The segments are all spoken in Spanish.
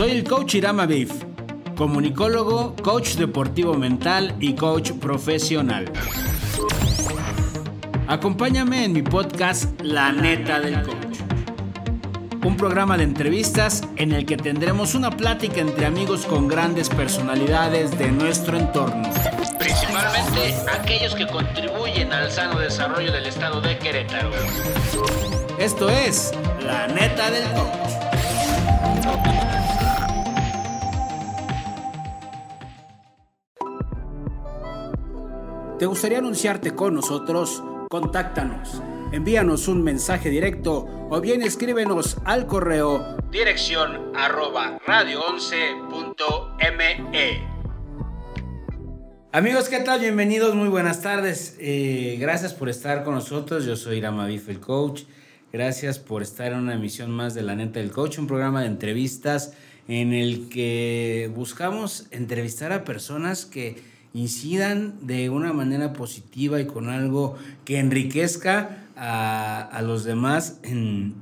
Soy el coach Irama Beef, comunicólogo, coach deportivo mental y coach profesional. Acompáñame en mi podcast La neta del coach. Un programa de entrevistas en el que tendremos una plática entre amigos con grandes personalidades de nuestro entorno. Principalmente aquellos que contribuyen al sano desarrollo del estado de Querétaro. Esto es La neta del coach. ¿Te gustaría anunciarte con nosotros? Contáctanos. Envíanos un mensaje directo o bien escríbenos al correo dirección arroba radio11.me. Amigos, ¿qué tal? Bienvenidos, muy buenas tardes. Eh, gracias por estar con nosotros. Yo soy Irama Bif, el coach. Gracias por estar en una emisión más de La Neta del Coach, un programa de entrevistas en el que buscamos entrevistar a personas que incidan de una manera positiva y con algo que enriquezca a, a los demás en,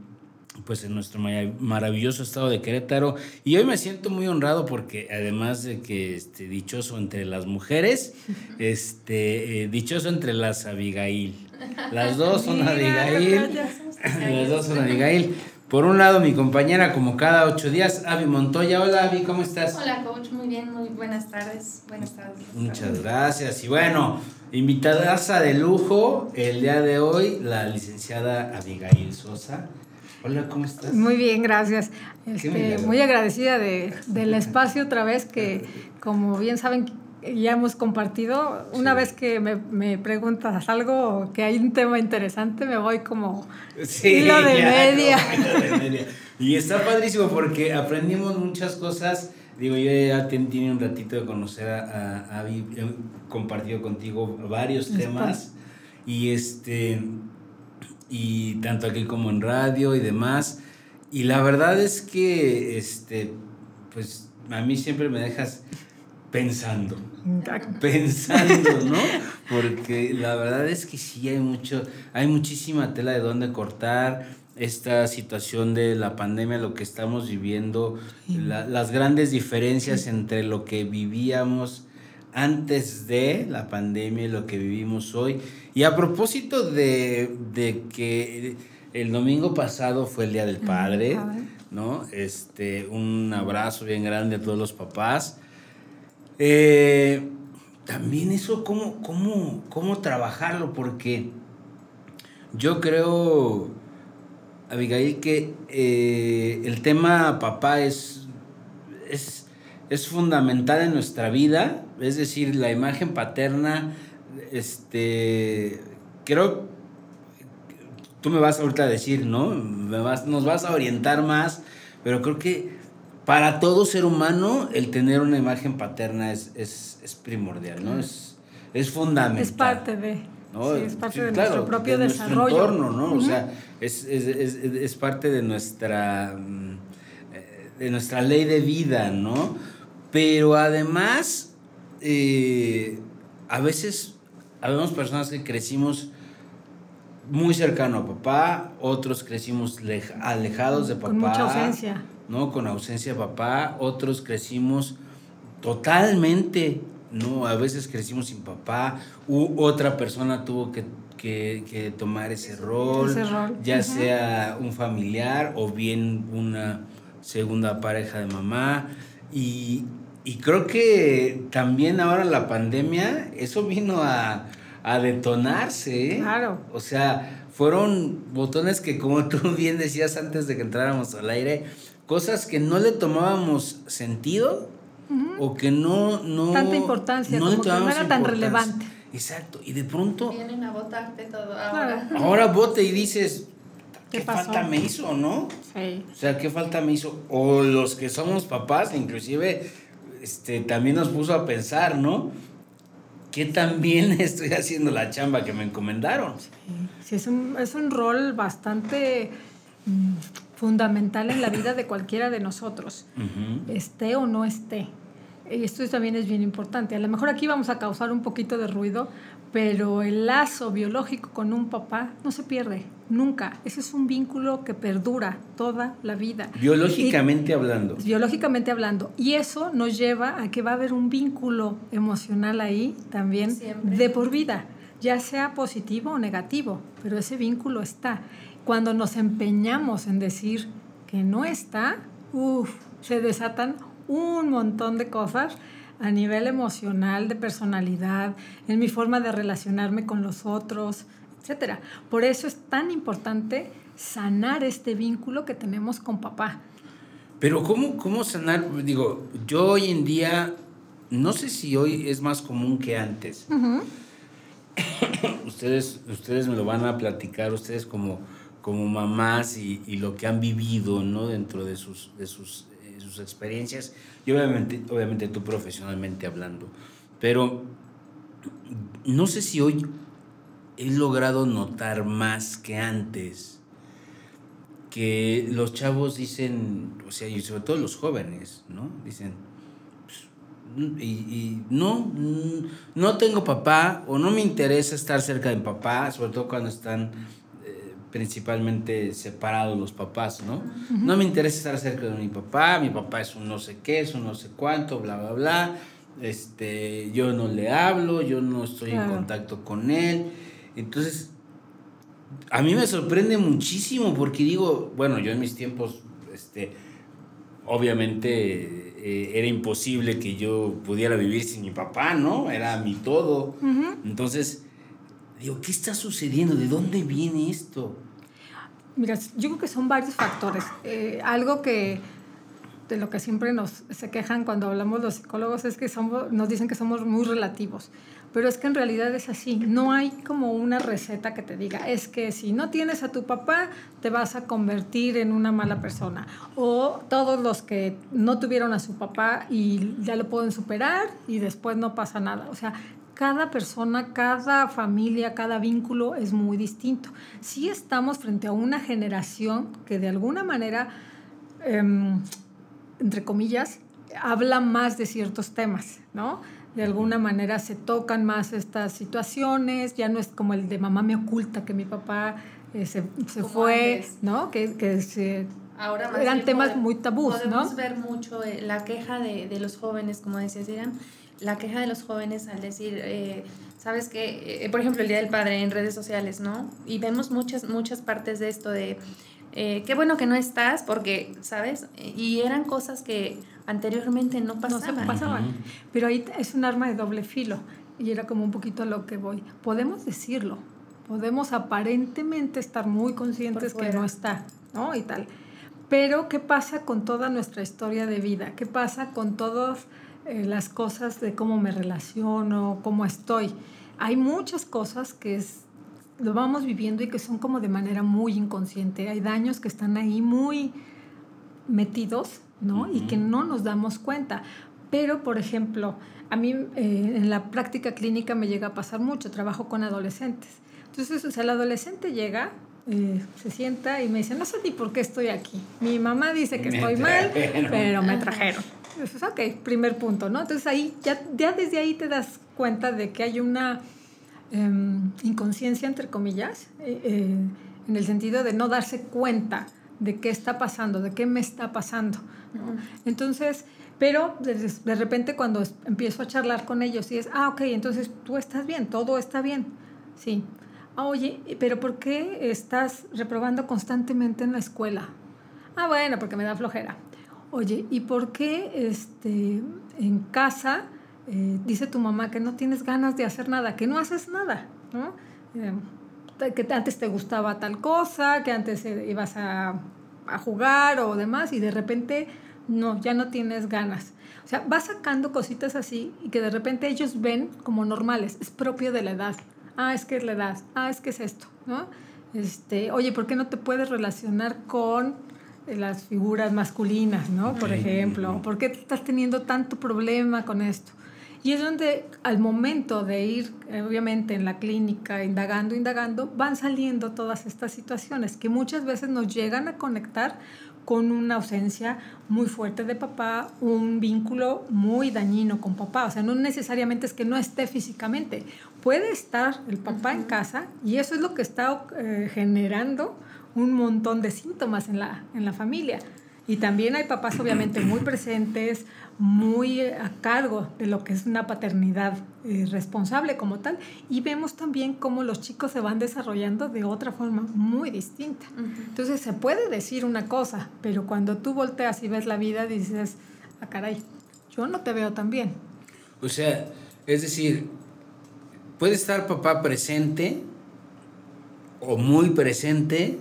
pues en nuestro maravilloso estado de Querétaro. Y hoy me siento muy honrado porque además de que este, dichoso entre las mujeres, este, eh, dichoso entre las Abigail. Las dos son Abigail. Las dos son Abigail. Por un lado, mi compañera, como cada ocho días, Avi Montoya. Hola, Avi, ¿cómo estás? Hola, coach, muy bien, muy buenas tardes. Buenas tardes. Muchas gracias. Y bueno, invitada de lujo el día de hoy, la licenciada Abigail Sosa. Hola, ¿cómo estás? Muy bien, gracias. Este, muy agradecida de, del espacio otra vez que, como bien saben, ya hemos compartido. Una vez que me, me, preguntas algo, que hay un tema interesante, me voy como sí, hilo de, media. Y está padrísimo porque aprendimos muchas cosas. Digo, yo ya tenía un ratito de conocer a, a, he compartido contigo varios temas. Y este y tanto aquí como en radio y demás. Y la verdad es que este pues a mí siempre me dejas pensando. Pensando, ¿no? Porque la verdad es que sí hay mucho, hay muchísima tela de dónde cortar. Esta situación de la pandemia, lo que estamos viviendo, las grandes diferencias entre lo que vivíamos antes de la pandemia y lo que vivimos hoy. Y a propósito de, de que el domingo pasado fue el Día del Padre, ¿no? Este, un abrazo bien grande a todos los papás. Eh, también eso, ¿cómo, cómo, cómo trabajarlo? Porque yo creo, Abigail, que eh, el tema papá es, es, es, fundamental en nuestra vida, es decir, la imagen paterna, este, creo, tú me vas ahorita a decir, ¿no? Me vas, nos vas a orientar más, pero creo que para todo ser humano el tener una imagen paterna es, primordial, ¿no? Es, es fundamental. Es parte de... ¿no? Sí, es parte de nuestro propio desarrollo. entorno, ¿no? O sea, es, parte de nuestra, mm, eh, de nuestra ley de vida, ¿no? Pero además, eh, a veces habemos personas que crecimos muy cercano a papá, otros crecimos alejados de papá. Con mucha ausencia. ¿No? Con ausencia de papá, otros crecimos totalmente, ¿no? A veces crecimos sin papá, u otra persona tuvo que, tomar ese rol, ya sea un familiar o bien una segunda pareja de mamá. Y, creo que también ahora la pandemia, eso vino a, a detonarse. ¿eh? Claro. O sea, fueron botones que como tú bien decías antes de que entráramos al aire, cosas que no le tomábamos sentido o que no, no... Tanta importancia, no, como que no era tan relevante. Exacto, y de pronto... Vienen a votarte todo ahora. Ahora vote y dices, ¿qué, falta me hizo, no? Sí. O sea, ¿qué falta me hizo? O los que somos papás, inclusive, este, también nos puso a pensar, ¿no? ¿Qué tan bien estoy haciendo la chamba que me encomendaron? Sí, sí es, un, es un rol bastante... Mm, fundamental en la vida de cualquiera de nosotros, esté o no esté. Y esto también es bien importante. A lo mejor aquí vamos a causar un poquito de ruido pero el lazo biológico con un papá no se pierde, nunca. Ese es un vínculo que perdura toda la vida. Biológicamente hablando. Biológicamente hablando. Y eso nos lleva a que va a haber un vínculo emocional ahí también de por vida, ya sea positivo o negativo, pero ese vínculo está. Cuando nos empeñamos en decir que no está, uff, se desatan un montón de cosas a nivel emocional, de personalidad, en mi forma de relacionarme con los otros, etc. Por eso es tan importante sanar este vínculo que tenemos con papá. Pero ¿cómo, cómo sanar? Digo, yo hoy en día, no sé si hoy es más común que antes. ustedes, ustedes me lo van a platicar, ustedes como, como mamás y, lo que han vivido ¿no? dentro de sus, de sus sus experiencias y obviamente, obviamente tú profesionalmente hablando. Pero no sé si hoy he logrado notar más que antes que los chavos dicen, o sea, y sobre todo los jóvenes, ¿no? Dicen, pues, y, no, no tengo papá o no me interesa estar cerca de papá, sobre todo cuando están principalmente separados los papás, ¿no? No me interesa estar cerca de mi papá, mi papá es un no sé qué, es un no sé cuánto, bla, bla, bla. Este, yo no le hablo, yo no estoy en contacto con él. Entonces, a mí me sorprende muchísimo porque digo, bueno, yo en mis tiempos, este, obviamente eh, era imposible que yo pudiera vivir sin mi papá, ¿no? Era mi todo. Entonces, Digo, ¿qué está sucediendo? ¿De dónde viene esto? Mira, yo creo que son varios factores. Eh, algo que de lo que siempre nos se quejan cuando hablamos los psicólogos es que somos, nos dicen que somos muy relativos, pero es que en realidad es así. No hay como una receta que te diga, es que si no tienes a tu papá, te vas a convertir en una mala persona. O todos los que no tuvieron a su papá y ya lo pueden superar y después no pasa nada. O sea, cada persona, cada familia, cada vínculo es muy distinto. Sí estamos frente a una generación que de alguna manera, em, entre comillas, habla más de ciertos temas, ¿no? De alguna manera se tocan más estas situaciones, ya no es como el de mamá me oculta que mi papá eh, se, fue, ¿no? Que, que se Ahora eran temas muy tabús, podemos ver mucho eh, la queja de, de, los jóvenes, como decías, Irán, la queja de los jóvenes al decir, eh, sabes que, eh, por ejemplo, el Día del Padre en redes sociales, ¿no? Y vemos muchas, muchas partes de esto de, eh, qué bueno que no estás, porque, ¿sabes? Y eran cosas que anteriormente no pasaban. No se pasaban. Pero ahí es un arma de doble filo. Y era como un poquito a lo que voy. Podemos decirlo. Podemos aparentemente estar muy conscientes que no está, ¿no? Y tal. Pero, ¿qué pasa con toda nuestra historia de vida? ¿Qué pasa con todos eh, las cosas de cómo me relaciono, cómo estoy. Hay muchas cosas que es, lo vamos viviendo y que son como de manera muy inconsciente. Hay daños que están ahí muy metidos, ¿no? Y que no nos damos cuenta. Pero, por ejemplo, a mí eh, en la práctica clínica me llega a pasar mucho, trabajo con adolescentes. Entonces, o sea, el adolescente llega, eh, se sienta y me dice, no sé ni por qué estoy aquí. Mi mamá dice que estoy mal, pero me trajeron. Entonces, ok, primer punto, ¿no? Entonces ahí, ya, ya desde ahí te das cuenta de que hay una em, inconsciencia, entre comillas, eh, eh, en el sentido de no darse cuenta de qué está pasando, de qué me está pasando. Entonces, pero de, de, repente cuando empiezo a charlar con ellos y es, ah, ok, entonces tú estás bien, todo está bien. Sí. Ah, oye, pero ¿por qué estás reprobando constantemente en la escuela? Ah, bueno, porque me da flojera. Oye, ¿y por qué este, en casa eh, dice tu mamá que no tienes ganas de hacer nada, que no haces nada? ¿no? Eh, que antes te gustaba tal cosa, que antes eh, ibas a, a, jugar o demás y de repente no, ya no tienes ganas. O sea, vas sacando cositas así y que de repente ellos ven como normales, es propio de la edad. Ah, es que es la edad, ah, es que es esto, ¿no? Este, oye, ¿por qué no te puedes relacionar con las figuras masculinas, ¿no? Por ejemplo, ¿por qué estás teniendo tanto problema con esto? Y es donde al momento de ir, eh, obviamente, en la clínica, indagando, indagando, van saliendo todas estas situaciones que muchas veces nos llegan a conectar con una ausencia muy fuerte de papá, un vínculo muy dañino con papá. O sea, no necesariamente es que no esté físicamente. Puede estar el papá en casa y eso es lo que está eh, generando un montón de síntomas en la, en la familia. Y también hay papás obviamente muy presentes, muy a cargo de lo que es una paternidad eh, responsable como tal. Y vemos también cómo los chicos se van desarrollando de otra forma muy distinta. Entonces se puede decir una cosa, pero cuando tú volteas y ves la vida dices, ah, caray, yo no te veo tan bien. O sea, es decir, puede estar papá presente o muy presente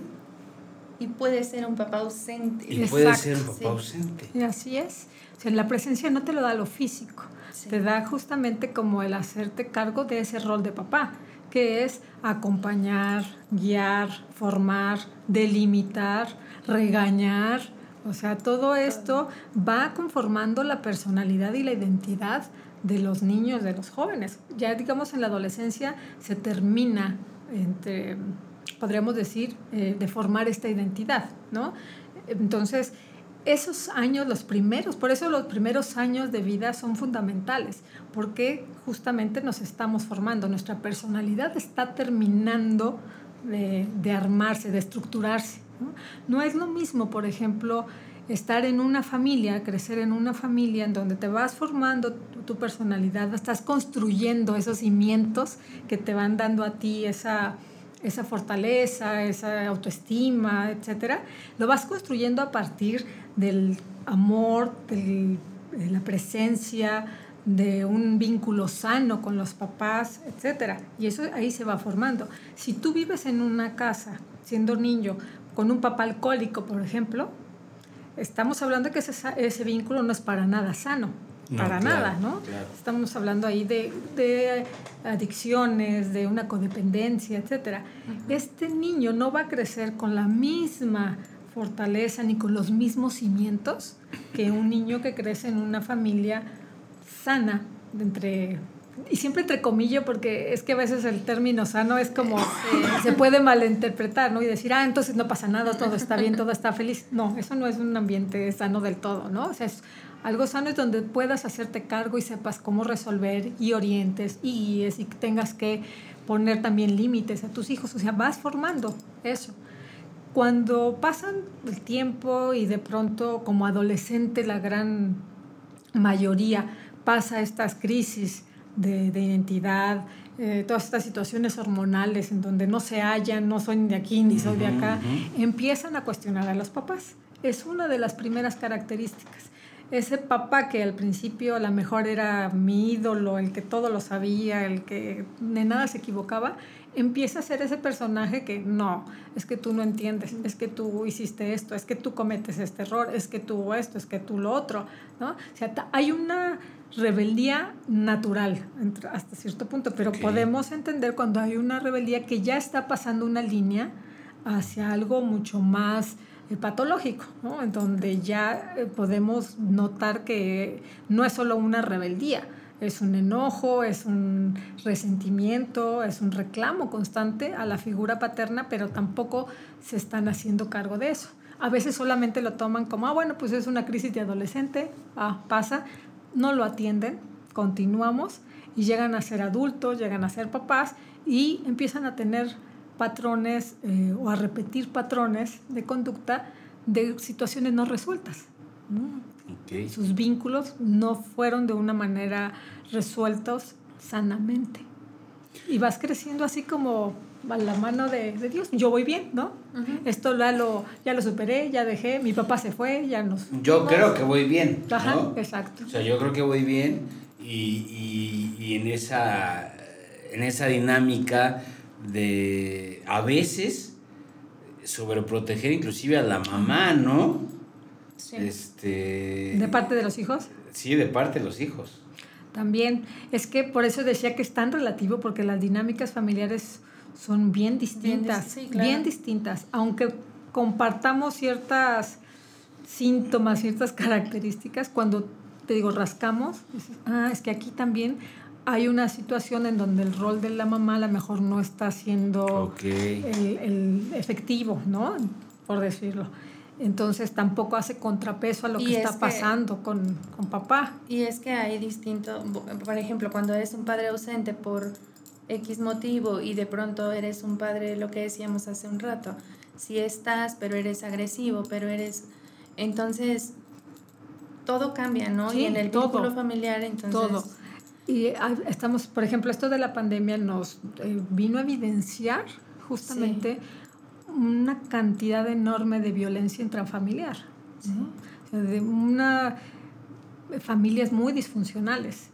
y puede ser un papá ausente. Y puede ser un papá ausente. Y así es. O sea, la presencia no te lo da lo físico, te da justamente como el hacerte cargo de ese rol de papá, que es acompañar, guiar, formar, delimitar, regañar. O sea, todo esto va conformando la personalidad y la identidad de los niños, de los jóvenes. Ya digamos en la adolescencia se termina entre podríamos decir, eh, de formar esta identidad, ¿no? Entonces, esos años, los primeros, por eso los primeros años de vida son fundamentales, porque justamente nos estamos formando, nuestra personalidad está terminando de, armarse, de estructurarse. ¿no? no es lo mismo, por ejemplo, estar en una familia, crecer en una familia en donde te vas formando tu, tu personalidad, estás construyendo esos cimientos que te van dando a ti esa esa fortaleza, esa autoestima, etcétera, lo vas construyendo a partir del amor, de la presencia, de un vínculo sano con los papás, etcétera. Y eso ahí se va formando. Si tú vives en una casa, siendo niño, con un papá alcohólico, por ejemplo, estamos hablando que ese vínculo no es para nada sano para nada, ¿no? Estamos hablando ahí de, de, adicciones, de una codependencia, etc. Este niño no va a crecer con la misma fortaleza ni con los mismos cimientos que un niño que crece en una familia sana, entre y siempre entre comillas, porque es que a veces el término sano es como se puede malinterpretar, ¿no? Y decir, ah, entonces no pasa nada, todo está bien, todo está feliz. No, eso no es un ambiente sano del todo, ¿no? O sea, es algo sano es donde puedas hacerte cargo y sepas cómo resolver y orientes y guíes y tengas que poner también límites a tus hijos. O sea, vas formando eso. Cuando pasan el tiempo y de pronto como adolescente la gran mayoría pasa estas crisis de, identidad, eh, todas estas situaciones hormonales en donde no se hallan, no soy de aquí ni soy de acá, empiezan a cuestionar a los papás. Es una de las primeras características ese papá que al principio a lo mejor era mi ídolo, el que todo lo sabía, el que de nada se equivocaba, empieza a ser ese personaje que no, es que tú no entiendes, es que tú hiciste esto, es que tú cometes este error, es que tú esto, es que tú lo otro, ¿no? O sea, hay una rebeldía natural hasta cierto punto, pero podemos entender cuando hay una rebeldía que ya está pasando una línea hacia algo mucho más patológico, ¿no? en donde ya eh, podemos notar que no es solo una rebeldía, es un enojo, es un resentimiento, es un reclamo constante a la figura paterna, pero tampoco se están haciendo cargo de eso. A veces solamente lo toman como, ah, bueno, pues es una crisis de adolescente, ah, pasa, no lo atienden, continuamos y llegan a ser adultos, llegan a ser papás y empiezan a tener patrones eh, o a repetir patrones de conducta de situaciones no resueltas. Sus vínculos no fueron de una manera resueltos sanamente. Y vas creciendo así como a la mano de, Dios. Yo voy bien, ¿no? Esto ya lo, ya lo superé, ya dejé, mi papá se fue, ya nos... Yo creo que voy bien. Ajá, exacto. O sea, yo creo que voy bien y, y, y en, esa, en esa dinámica de a veces sobreproteger inclusive a la mamá, ¿no? Sí. Este, ¿De parte de los hijos? Sí, de parte de los hijos. También, es que por eso decía que es tan relativo, porque las dinámicas familiares son bien distintas, bien, distintas, aunque compartamos ciertas síntomas, ciertas características, cuando te digo rascamos, ah, es que aquí también hay una situación en donde el rol de la mamá a lo mejor no está siendo el, efectivo, ¿no? Por decirlo. entonces tampoco hace contrapeso a lo que está pasando con, con, papá. Y es que hay distinto, por ejemplo, cuando eres un padre ausente por X motivo y de pronto eres un padre, lo que decíamos hace un rato, si estás, pero eres agresivo, pero eres... Entonces, todo cambia, ¿no? y en el vínculo familiar, entonces... Todo. Y estamos, por ejemplo, esto de la pandemia nos eh, vino a evidenciar justamente una cantidad enorme de violencia intrafamiliar, de una familias muy disfuncionales,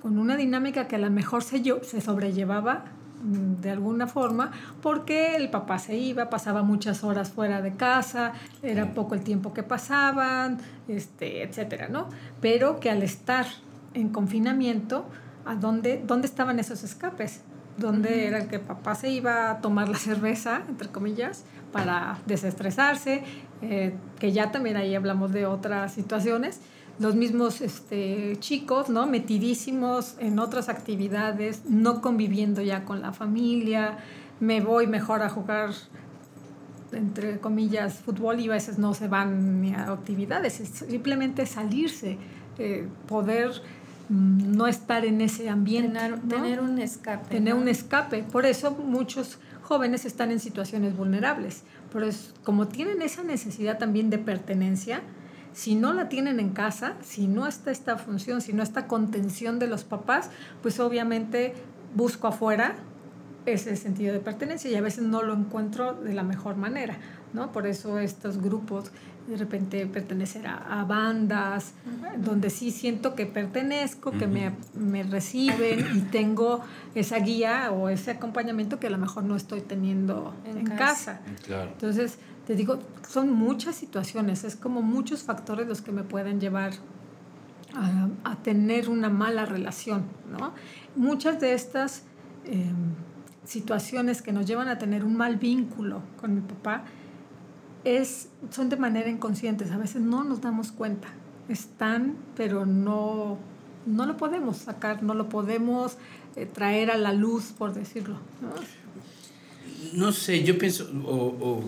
con una dinámica que a lo mejor se, se sobrellevaba mm, de alguna forma porque el papá se iba, pasaba muchas horas fuera de casa, era poco el tiempo que pasaban, este, etcétera, ¿no? Pero que al estar en confinamiento, ¿a dónde, dónde estaban esos escapes? donde era el que papá se iba a tomar la cerveza, entre comillas, para desestresarse, eh, que ya también ahí hablamos de otras situaciones. Los mismos este, chicos, ¿no? Metidísimos en otras actividades, no conviviendo ya con la familia, me voy mejor a jugar entre comillas, fútbol y a veces no se van ni a actividades, es simplemente salirse, eh, poder no estar en ese ambiente. Tener, un escape. Tener un escape. Por eso muchos jóvenes están en situaciones vulnerables. Pero es, como tienen esa necesidad también de pertenencia, si no la tienen en casa, si no está esta función, si no está contención de los papás, pues obviamente busco afuera ese sentido de pertenencia y a veces no lo encuentro de la mejor manera, ¿no? Por eso estos grupos de repente pertenecer a, bandas, donde sí siento que pertenezco, que me, me, reciben y tengo esa guía o ese acompañamiento que a lo mejor no estoy teniendo en, casa. Entonces, te digo, son muchas situaciones, es como muchos factores los que me pueden llevar a, a tener una mala relación, ¿no? Muchas de estas em, situaciones que nos llevan a tener un mal vínculo con mi papá, es, son de manera inconsciente, a veces no nos damos cuenta. Están, pero no, no lo podemos sacar, no lo podemos eh, traer a la luz, por decirlo. ¿no? sé, yo pienso, o,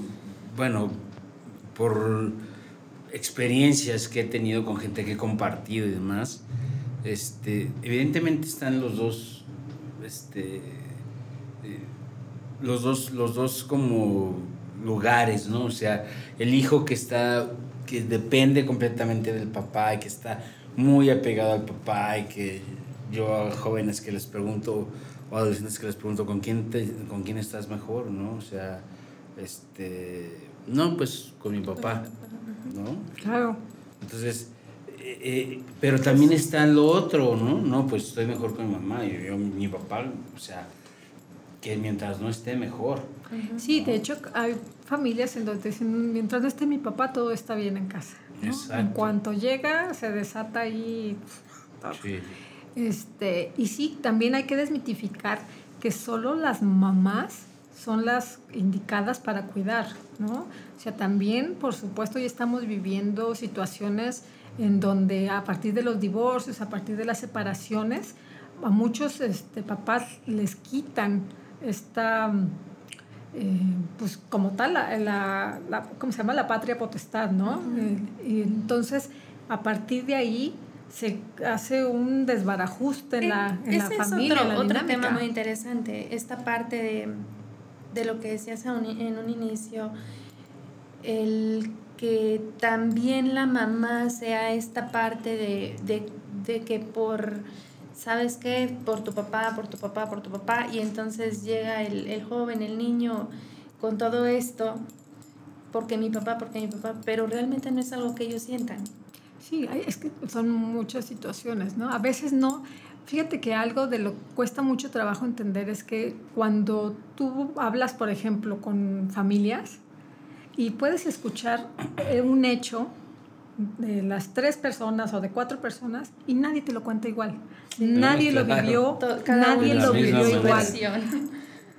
bueno, por experiencias que he tenido con gente que he compartido y demás, este, evidentemente están los dos, este, eh, los dos, los dos como lugares, ¿no? O sea, el hijo que está, que depende completamente del papá y que está muy apegado al papá y que yo a jóvenes que les pregunto, o adolescentes que les pregunto, ¿con quién, ¿con quién estás mejor, no? O sea, este, no, pues con mi papá, ¿no? Claro. Entonces, eh, eh, pero también está lo otro, ¿no? No, pues estoy mejor con mi mamá, y yo mi papá, o sea, que mientras no esté mejor. Sí, de hecho hay familias en donde dicen, mientras no esté mi papá, todo está bien en casa. En cuanto llega, se desata ahí. Sí. Este, y sí, también hay que desmitificar que solo las mamás son las indicadas para cuidar, ¿no? O sea, también, por supuesto, ya estamos viviendo situaciones en donde a partir de los divorcios, a partir de las separaciones, a muchos este, papás les quitan esta, eh, pues como tal, la, la, ¿cómo se llama? La patria potestad, ¿no? Eh, y entonces, a partir de ahí se hace un desbarajuste en la, en la familia. Es otro, otro tema muy interesante, esta parte de, de lo que decías en un inicio, el que también la mamá sea esta parte de, de, de que por ¿sabes qué? Por tu papá, por tu papá, por tu papá. Y entonces llega el, el joven, el niño, con todo esto, porque mi papá, porque mi papá, pero realmente no es algo que ellos sientan. Sí, es que son muchas situaciones, ¿no? A veces no. Fíjate que algo de lo que cuesta mucho trabajo entender es que cuando tú hablas, por ejemplo, con familias y puedes escuchar eh, un hecho de las tres personas o de cuatro personas y nadie te lo cuenta igual. nadie lo vivió, nadie lo vivió igual.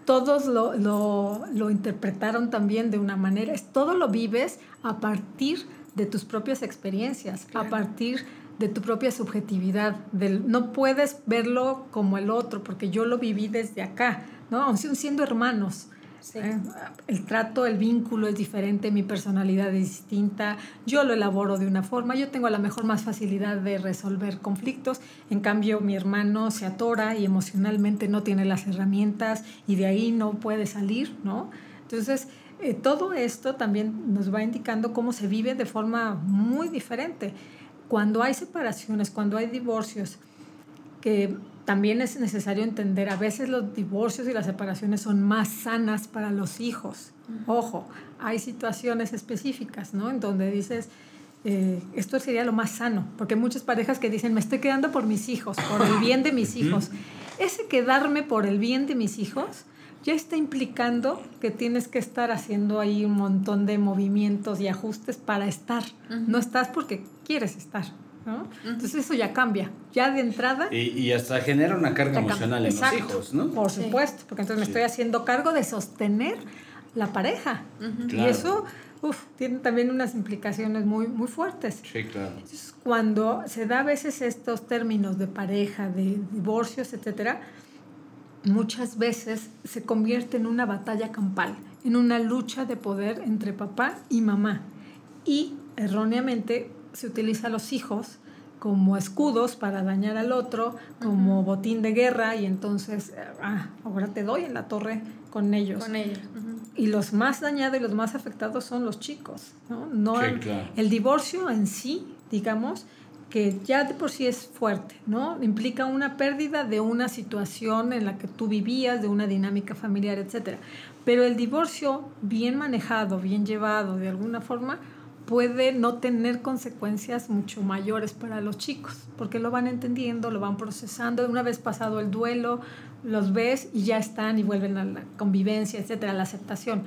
Todos lo, lo, lo, interpretaron también de una manera. Todo lo vives a partir de tus propias experiencias, a partir de tu propia subjetividad. Del, no puedes verlo como el otro, porque yo lo viví desde acá, ¿no? Aún siendo hermanos. ¿Eh? El trato, el vínculo es diferente, mi personalidad es distinta, yo lo elaboro de una forma, yo tengo a lo mejor más facilidad de resolver conflictos, en cambio mi hermano se atora y emocionalmente no tiene las herramientas y de ahí no puede salir, ¿no? Entonces, eh, todo esto también nos va indicando cómo se vive de forma muy diferente. Cuando hay separaciones, cuando hay divorcios, que también es necesario entender, a veces los divorcios y las separaciones son más sanas para los hijos. Ojo, hay situaciones específicas, ¿no? En donde dices, eh, esto sería lo más sano, porque hay muchas parejas que dicen, me estoy quedando por mis hijos, por el bien de mis hijos. Ese quedarme por el bien de mis hijos ya está implicando que tienes que estar haciendo ahí un montón de movimientos y ajustes para estar. No estás porque quieres estar. Entonces eso ya cambia, ya de entrada. Y, hasta genera una carga emocional en los hijos, ¿no? Por supuesto, porque entonces me estoy haciendo cargo de sostener la pareja. Y eso tiene también unas implicaciones muy, muy fuertes. Sí, claro. Entonces, cuando se da a veces estos términos de pareja, de divorcios, etcétera, muchas veces se convierte en una batalla campal, en una lucha de poder entre papá y mamá. Y erróneamente se utiliza a los hijos como escudos para dañar al otro, como botín de guerra, y entonces, ah, ahora te doy en la torre con ellos. Con ellos. Y los más dañados y los más afectados son los chicos. ¿no? no El divorcio en sí, digamos, que ya de por sí es fuerte, ¿no? Implica una pérdida de una situación en la que tú vivías, de una dinámica familiar, etc. Pero el divorcio bien manejado, bien llevado, de alguna forma, puede no tener consecuencias mucho mayores para los chicos, porque lo van entendiendo, lo van procesando. Una vez pasado el duelo, los ves y ya están y vuelven a la convivencia, etcétera, a la aceptación.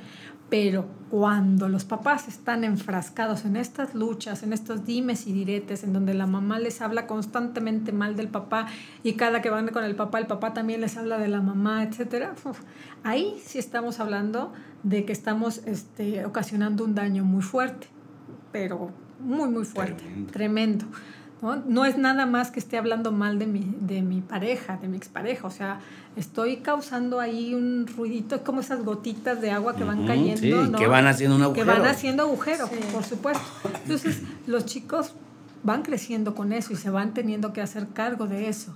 Pero cuando los papás están enfrascados en estas luchas, en estos dimes y diretes, en donde la mamá les habla constantemente mal del papá y cada que van con el papá, el papá también les habla de la mamá, etcétera, ahí sí estamos hablando de que estamos este, ocasionando un daño muy fuerte pero muy, muy fuerte, tremendo. ¿no? ¿no? es nada más que esté hablando mal de mi, de mi pareja, de mi expareja, o sea, estoy causando ahí un ruidito, como esas gotitas de agua que van cayendo, que van haciendo un agujero. Que van haciendo agujero, por supuesto. Entonces, los chicos van creciendo con eso y se van teniendo que hacer cargo de eso.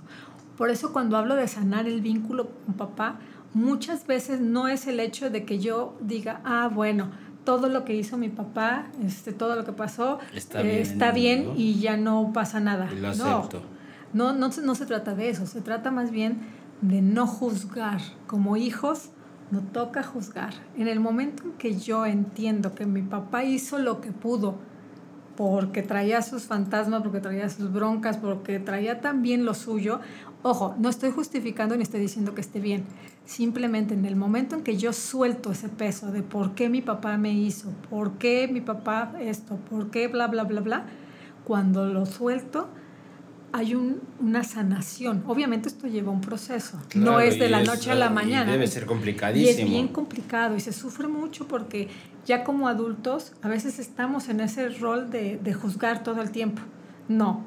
Por eso cuando hablo de sanar el vínculo con papá, muchas veces no es el hecho de que yo diga, ah, bueno, todo lo que hizo mi papá, este, todo lo que pasó, está eh, bien, y ya no pasa nada. lo acepto. No, no, no, se trata de eso, se trata más bien de no juzgar. Como hijos, no toca juzgar. En el momento en que yo entiendo que mi papá hizo lo que pudo, porque traía sus fantasmas, porque traía sus broncas, porque traía también lo suyo, ojo, no estoy justificando ni estoy diciendo que esté bien, Simplemente en el momento en que yo suelto ese peso de por qué mi papá me hizo, por qué mi papá esto, por qué bla, bla, bla, bla, cuando lo suelto, hay un, una sanación. Obviamente esto lleva un proceso, no es de la noche a la mañana. Debe ser complicadísimo. Y es bien complicado y se sufre mucho porque ya como adultos a veces estamos en ese rol de, de juzgar todo el tiempo. No,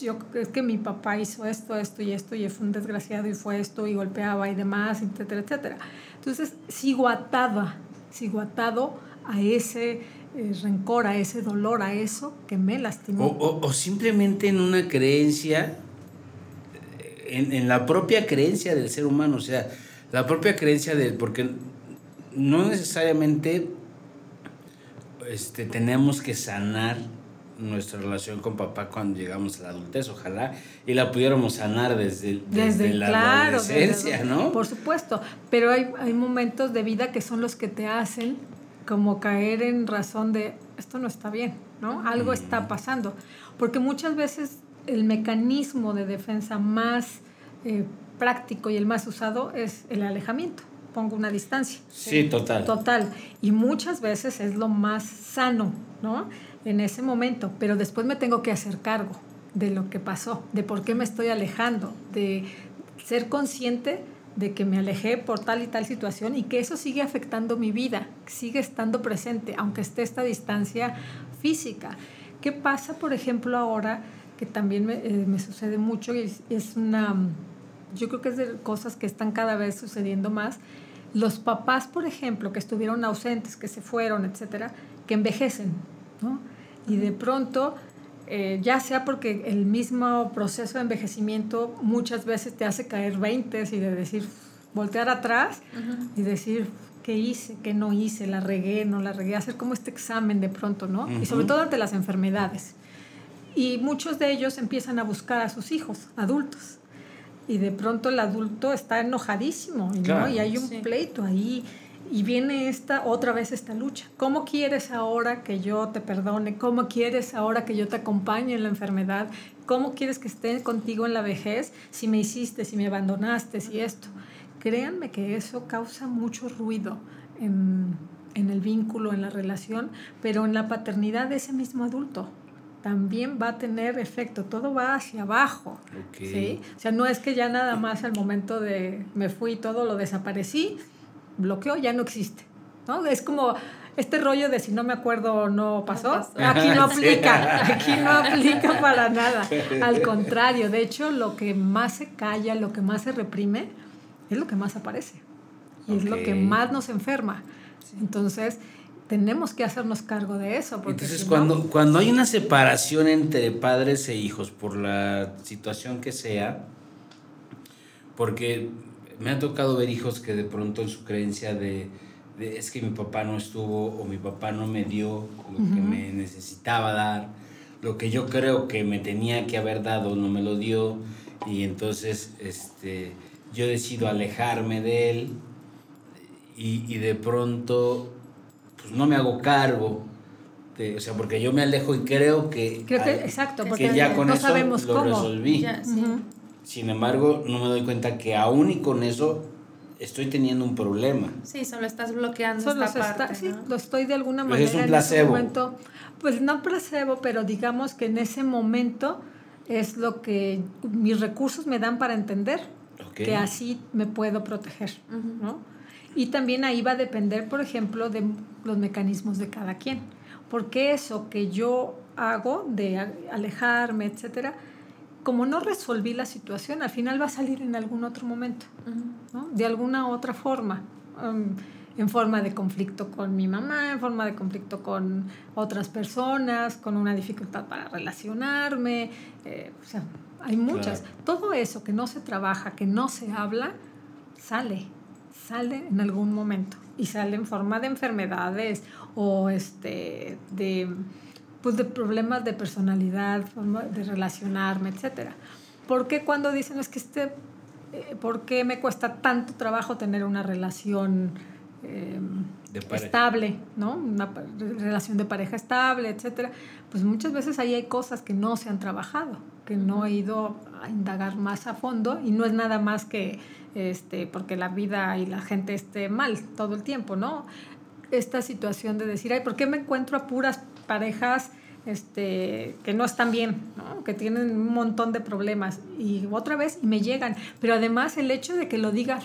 yo es que mi papá hizo esto, esto y esto, y fue un desgraciado y fue esto, y golpeaba y demás, etcétera, etcétera. Entonces, sigo atada, sigo atado a ese eh, rencor, a ese dolor, a eso que me lastimó. O, o, simplemente en una creencia, en, en, la propia creencia del ser humano, o sea, la propia creencia del, porque no necesariamente este, tenemos que sanar nuestra relación con papá cuando llegamos a la adultez, ojalá, y la pudiéramos sanar desde, desde, la adolescencia, ¿no? Por supuesto, pero hay, hay momentos de vida que son los que te hacen como caer en razón de esto no está bien, ¿no? Algo está pasando, porque muchas veces el mecanismo de defensa más eh, práctico y el más usado es el alejamiento pongo una distancia. Sí, total. Total. Y muchas veces es lo más sano, ¿no? en ese momento, pero después me tengo que hacer cargo de lo que pasó, de por qué me estoy alejando, de ser consciente de que me alejé por tal y tal situación y que eso sigue afectando mi vida, sigue estando presente, aunque esté esta distancia física. ¿Qué pasa, por ejemplo, ahora que también me, eh, sucede mucho y es, una, yo creo que es de cosas que están cada vez sucediendo más, los papás, por ejemplo, que estuvieron ausentes, que se fueron, etcétera, que envejecen, ¿no? Y de pronto, eh, ya sea porque el mismo proceso de envejecimiento muchas veces te hace caer 20 y de decir, voltear atrás y decir, ¿qué hice? ¿Qué no hice? ¿La regué? ¿No la regué? Hacer como este examen de pronto, ¿no? Y sobre todo ante las enfermedades. Y muchos de ellos empiezan a buscar a sus hijos, adultos. Y de pronto el adulto está enojadísimo, ¿no? y hay un pleito ahí. Y viene esta, otra vez esta lucha. ¿Cómo quieres ahora que yo te perdone? ¿Cómo quieres ahora que yo te acompañe en la enfermedad? ¿Cómo quieres que esté contigo en la vejez si me hiciste, si me abandonaste, si esto? Créanme que eso causa mucho ruido en, en el vínculo, en la relación, pero en la paternidad de ese mismo adulto también va a tener efecto, todo va hacia abajo. ¿sí? O sea, no es que ya nada más al momento de me fui todo lo desaparecí, bloqueó, ya no existe. ¿no? Es como este rollo de si no me acuerdo no pasó, aquí no aplica, aquí no aplica para nada. Al contrario, de hecho, lo que más se calla, lo que más se reprime, es lo que más aparece. Y es lo que más nos enferma. Entonces, tenemos que hacernos cargo de eso. Entonces, cuando, cuando hay una separación entre padres e hijos, por la situación que sea, porque me ha tocado ver hijos que de pronto en su creencia de, es que mi papá no estuvo o mi papá no me dio lo que me necesitaba dar, lo que yo creo que me tenía que haber dado no me lo dio y entonces este, yo decido alejarme de él y, y de pronto pues no me hago cargo. o sea, porque yo me alejo y creo que, exacto, porque ya con no eso sabemos lo resolví. Sin embargo, no me doy cuenta que aún y con eso estoy teniendo un problema. Sí, solo estás bloqueando esta parte, Sí, lo estoy de alguna manera pues es un placebo. En ese momento, pues no placebo, pero digamos que en ese momento es lo que mis recursos me dan para entender que así me puedo proteger, ¿no? Y también ahí va a depender, por ejemplo, de los mecanismos de cada quien. Porque eso que yo hago de alejarme, etcétera, como no resolví la situación, al final va a salir en algún otro momento, ¿no? de alguna otra forma, um, en forma de conflicto con mi mamá, en forma de conflicto con otras personas, con una dificultad para relacionarme, eh, o sea, hay muchas. Todo eso que no se trabaja, que no se habla, sale sale en algún momento y sale en forma de enfermedades o este, de, pues de problemas de personalidad, de relacionarme, etc. ¿Por qué cuando dicen es que este, eh, por qué me cuesta tanto trabajo tener una relación eh, estable, ¿no? Una relación de pareja estable, etcétera? Pues muchas veces ahí hay cosas que no se han trabajado, que no he ido a indagar más a fondo y no es nada más que este, porque la vida y la gente esté mal todo el tiempo, ¿no? Esta situación de decir, ay, ¿por qué me encuentro a puras parejas este, que no están bien, ¿no? que tienen un montón de problemas? Y otra vez, y me llegan. Pero además el hecho de que lo digas,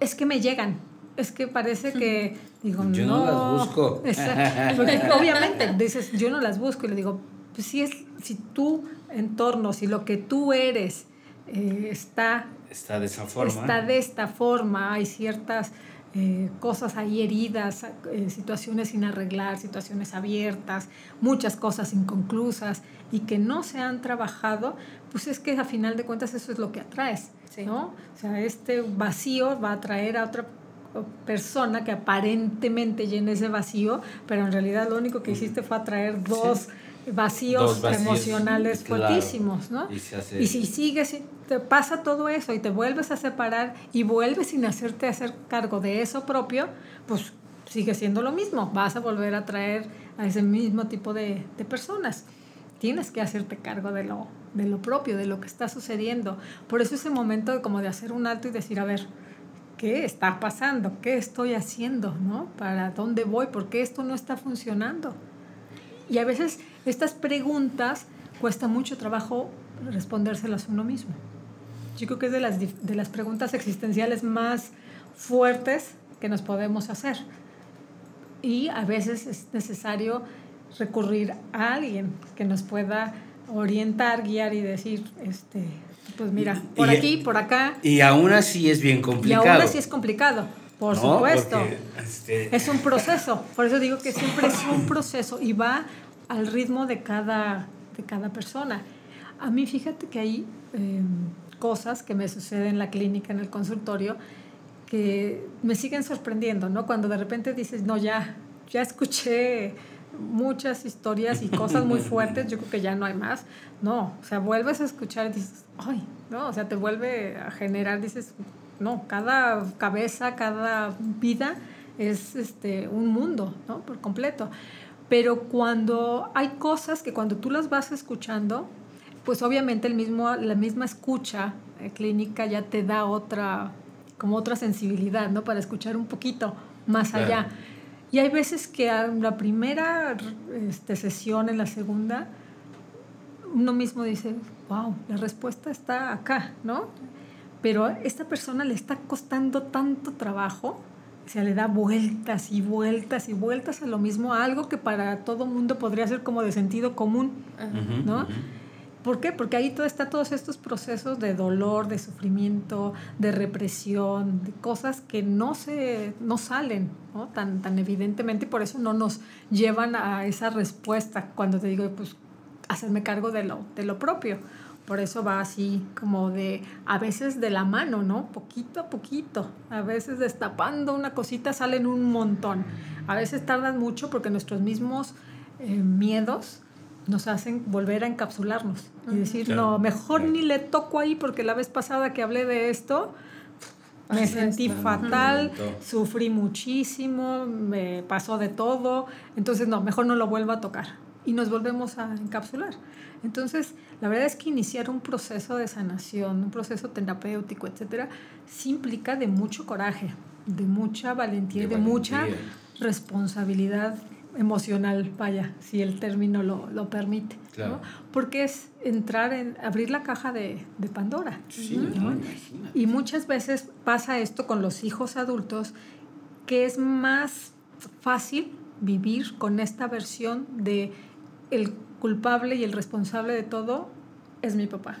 es que me llegan, es que parece que digo yo no, las busco obviamente dices yo no las busco y le digo pues si es si tu entorno si lo que tú eres eh, está Está de esa forma. Está de esta forma, hay ciertas eh, cosas ahí heridas, eh, situaciones sin arreglar, situaciones abiertas, muchas cosas inconclusas y que no se han trabajado, pues es que a final de cuentas eso es lo que atraes, ¿no? O sea, este vacío va a atraer a otra persona que aparentemente llene ese vacío, pero en realidad lo único que hiciste fue atraer dos vacíos, emocionales fuertísimos, ¿no? Y, si sigues, te pasa todo eso y te vuelves a separar y vuelves sin hacerte hacer cargo de eso propio, pues sigue siendo lo mismo, vas a volver a traer a ese mismo tipo de, de personas. Tienes que hacerte cargo de lo, de lo propio, de lo que está sucediendo. Por eso ese momento de como de hacer un alto y decir, a ver, ¿qué está pasando? ¿Qué estoy haciendo? ¿no? ¿Para dónde voy? ¿Por qué esto no está funcionando? Y a veces estas preguntas cuesta mucho trabajo respondérselas uno mismo. Yo creo que es de las, de las preguntas existenciales más fuertes que nos podemos hacer. Y a veces es necesario recurrir a alguien que nos pueda orientar, guiar y decir, este, pues mira, por aquí, por acá. Y aún así es bien complicado. Y aún así es complicado. Por supuesto. Este, es un proceso. Por eso digo que siempre es un proceso y va al ritmo de cada, de cada persona. A mí fíjate que hay em, cosas que me suceden en la clínica, en el consultorio, que me siguen sorprendiendo, ¿no? Cuando de repente dices, no, ya, ya escuché muchas historias y cosas muy fuertes, yo creo que ya no hay más. No, o sea, vuelves a escuchar y dices, ay, no, o sea, te vuelve a generar, dices, no, cada cabeza, cada vida es este, un mundo, ¿no? Por completo. Pero cuando hay cosas que cuando tú las vas escuchando, pues obviamente el mismo, la misma escucha eh, clínica ya te da otra, como otra sensibilidad, ¿no? Para escuchar un poquito más allá. Y hay veces que en la primera este, sesión, en la segunda, uno mismo dice, wow, la respuesta está acá, ¿no? Pero a esta persona le está costando tanto trabajo, o sea, le da vueltas y vueltas y vueltas a lo mismo, algo que para todo mundo podría ser como de sentido común, ¿no? ¿Por qué? Porque ahí todo está todos estos procesos de dolor, de sufrimiento, de represión, de cosas que no se no salen ¿no? Tan, tan evidentemente y por eso no nos llevan a esa respuesta cuando te digo, pues, hacerme cargo de lo, de lo propio. Por eso va así como de, a veces de la mano, ¿no? Poquito a poquito. A veces destapando una cosita salen un montón. A veces tardan mucho porque nuestros mismos eh, miedos nos hacen volver a encapsularnos y decir, no, mejor ni le toco ahí porque la vez pasada que hablé de esto, me sentí fatal, sufrí muchísimo, me pasó de todo, entonces no, mejor no lo vuelvo a tocar y nos volvemos a encapsular. Entonces, la verdad es que iniciar un proceso de sanación, un proceso terapéutico, etcétera, sí implica de mucho coraje, de mucha valentía y de, mucha responsabilidad emocional, vaya, si el término lo, lo permite. Porque es entrar en, abrir la caja de, de Pandora. y muchas veces pasa esto con los hijos adultos, que es más fácil vivir con esta versión de el culpable y el responsable de todo es mi papá.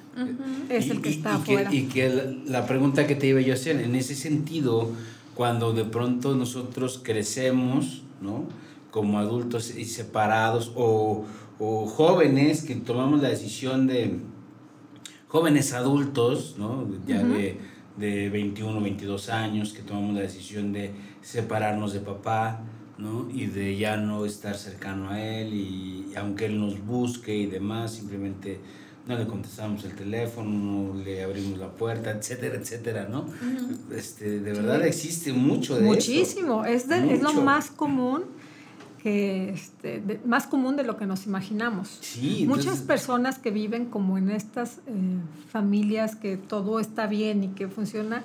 Es el que está afuera. y que la, pregunta que te iba yo a hacer, en ese sentido, cuando de pronto nosotros crecemos, ¿no? como adultos y separados o, o, jóvenes que tomamos la decisión de jóvenes adultos, ¿no? ya de, de 21, 22 años, que tomamos la decisión de separarnos de papá, ¿no? Y de ya no estar cercano a él y, aunque él nos busque y demás, simplemente no le contestamos el teléfono, no le abrimos la puerta, etcétera, etcétera, ¿no? este, de verdad existe mucho de Muchísimo, Es, es lo más común este, más común de lo que nos imaginamos. Muchas personas que viven como en estas eh, familias que todo está bien y que funciona,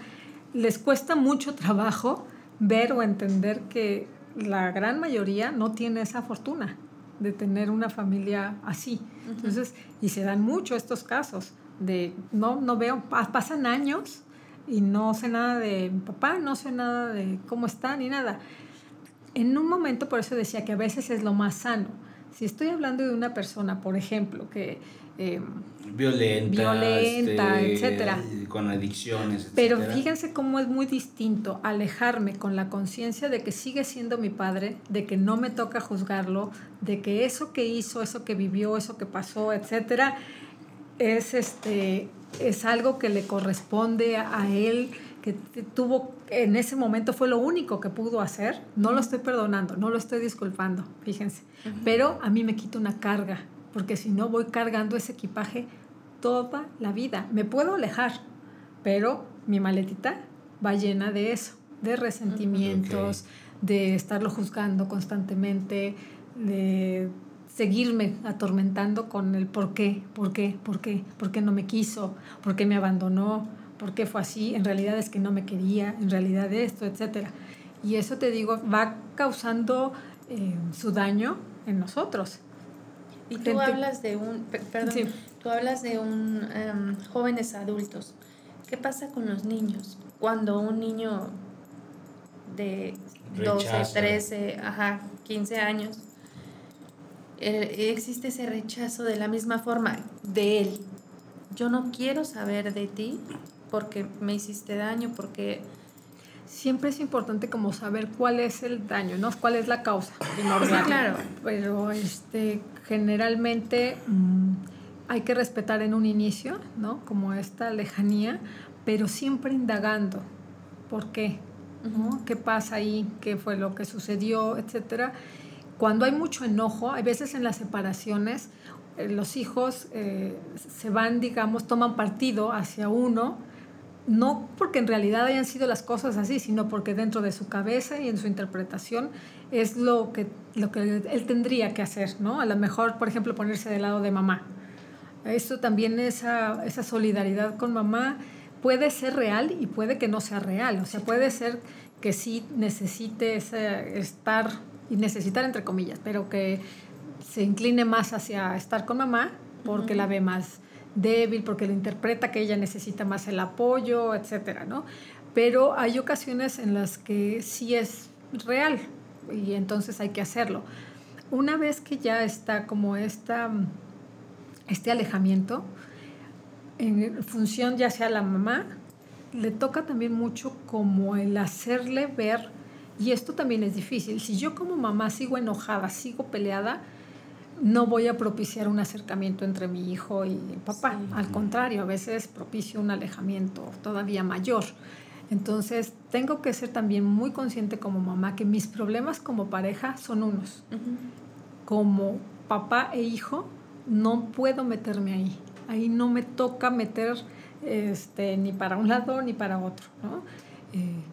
les cuesta mucho trabajo ver o entender que la gran mayoría no tiene esa fortuna de tener una familia así. Entonces, y se dan mucho estos casos de no, no veo, pasan años y no sé nada de papá, no sé nada de cómo está ni nada en un momento, por eso decía que a veces es lo más sano. Si estoy hablando de una persona, por ejemplo, que... Eh, violenta, violenta este, etcétera. Con adicciones. Etcétera. Pero fíjense cómo es muy distinto alejarme con la conciencia de que sigue siendo mi padre, de que no me toca juzgarlo, de que eso que hizo, eso que vivió, eso que pasó, etcétera, es, este, es algo que le corresponde a él que tuvo en ese momento fue lo único que pudo hacer, no lo estoy perdonando, no lo estoy disculpando, fíjense, pero a mí me quita una carga, porque si no voy cargando ese equipaje toda la vida. Me puedo alejar, pero mi maletita va llena de eso, de resentimientos, de estarlo juzgando constantemente, de seguirme atormentando con el por qué, por qué, por qué, por qué no me quiso, por qué me abandonó, por qué fue así, en realidad es que no me quería, en realidad esto, etc. Y eso te digo, va causando eh, su daño en nosotros. Y tú hablas de un, perdón, tú hablas de un em, jóvenes adultos. ¿Qué pasa con los niños? Cuando un niño de 12, 13, ajá, 15 años, eh, existe ese rechazo de la misma forma de él. Yo no quiero saber de ti, porque me hiciste daño, porque... siempre es importante como saber cuál es el daño, ¿no? ¿Cuál es la causa? claro. Pero este, generalmente mm, hay que respetar en un inicio, ¿no? Como esta lejanía, pero siempre indagando. ¿Por qué? ¿Qué pasa ahí? ¿Qué fue lo que sucedió? Etcétera. Cuando hay mucho enojo, hay veces en las separaciones, eh, los hijos eh, se van, digamos, toman partido hacia uno, no porque en realidad hayan sido las cosas así, sino porque dentro de su cabeza y en su interpretación es lo que, lo que él tendría que hacer, ¿no? A lo mejor, por ejemplo, ponerse del lado de mamá. Eso también, esa, esa solidaridad con mamá puede ser real y puede que no sea real. O sea, puede ser que sí necesite estar, y necesitar entre comillas, pero que se incline más hacia estar con mamá porque la ve más débil, porque le interpreta que ella necesita más el apoyo, etcétera, ¿no? Pero hay ocasiones en las que sí es real y entonces hay que hacerlo. Una vez que ya está como esta, este alejamiento, en función ya sea la mamá, le toca también mucho como el hacerle ver, y esto también es difícil, si yo como mamá sigo enojada, sigo peleada, no voy a propiciar un acercamiento entre mi hijo y el papá. Al contrario, a veces propicio un alejamiento todavía mayor. Entonces, tengo que ser también muy consciente como mamá que mis problemas como pareja son unos. Como papá e hijo, no puedo meterme ahí. Ahí no me toca meter este, ni para un lado ni para otro. ¿no? Eh,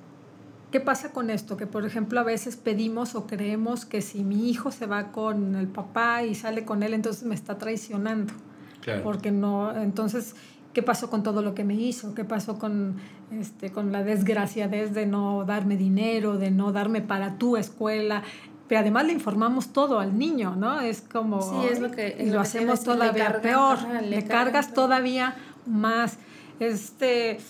¿Qué pasa con esto? Que por ejemplo a veces pedimos o creemos que si mi hijo se va con el papá y sale con él, entonces me está traicionando. Claro. Porque no, entonces, ¿qué pasó con todo lo que me hizo? ¿Qué pasó con, este, con la desgracia de no darme dinero, de no darme para tu escuela? Pero además le informamos todo al niño, ¿no? Es como... Sí, es lo que... Y lo, hacemos todavía peor. le, cargas todavía más. Este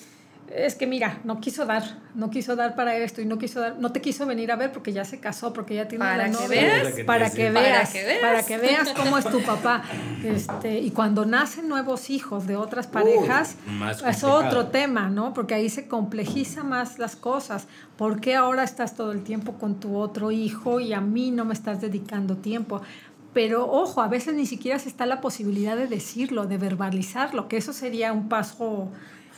es que mira, no quiso dar, no quiso dar para esto y no quiso dar, no te quiso venir a ver porque ya se casó, porque ya tiene para que veas, para que veas, para que veas cómo es tu papá. Este, y cuando nacen nuevos hijos de otras parejas, es otro tema, ¿no? Porque ahí se complejiza más las cosas. ¿Por qué ahora estás todo el tiempo con tu otro hijo y a mí no me estás dedicando tiempo? Pero ojo, a veces ni siquiera se está la posibilidad de decirlo, de verbalizarlo, que eso sería un paso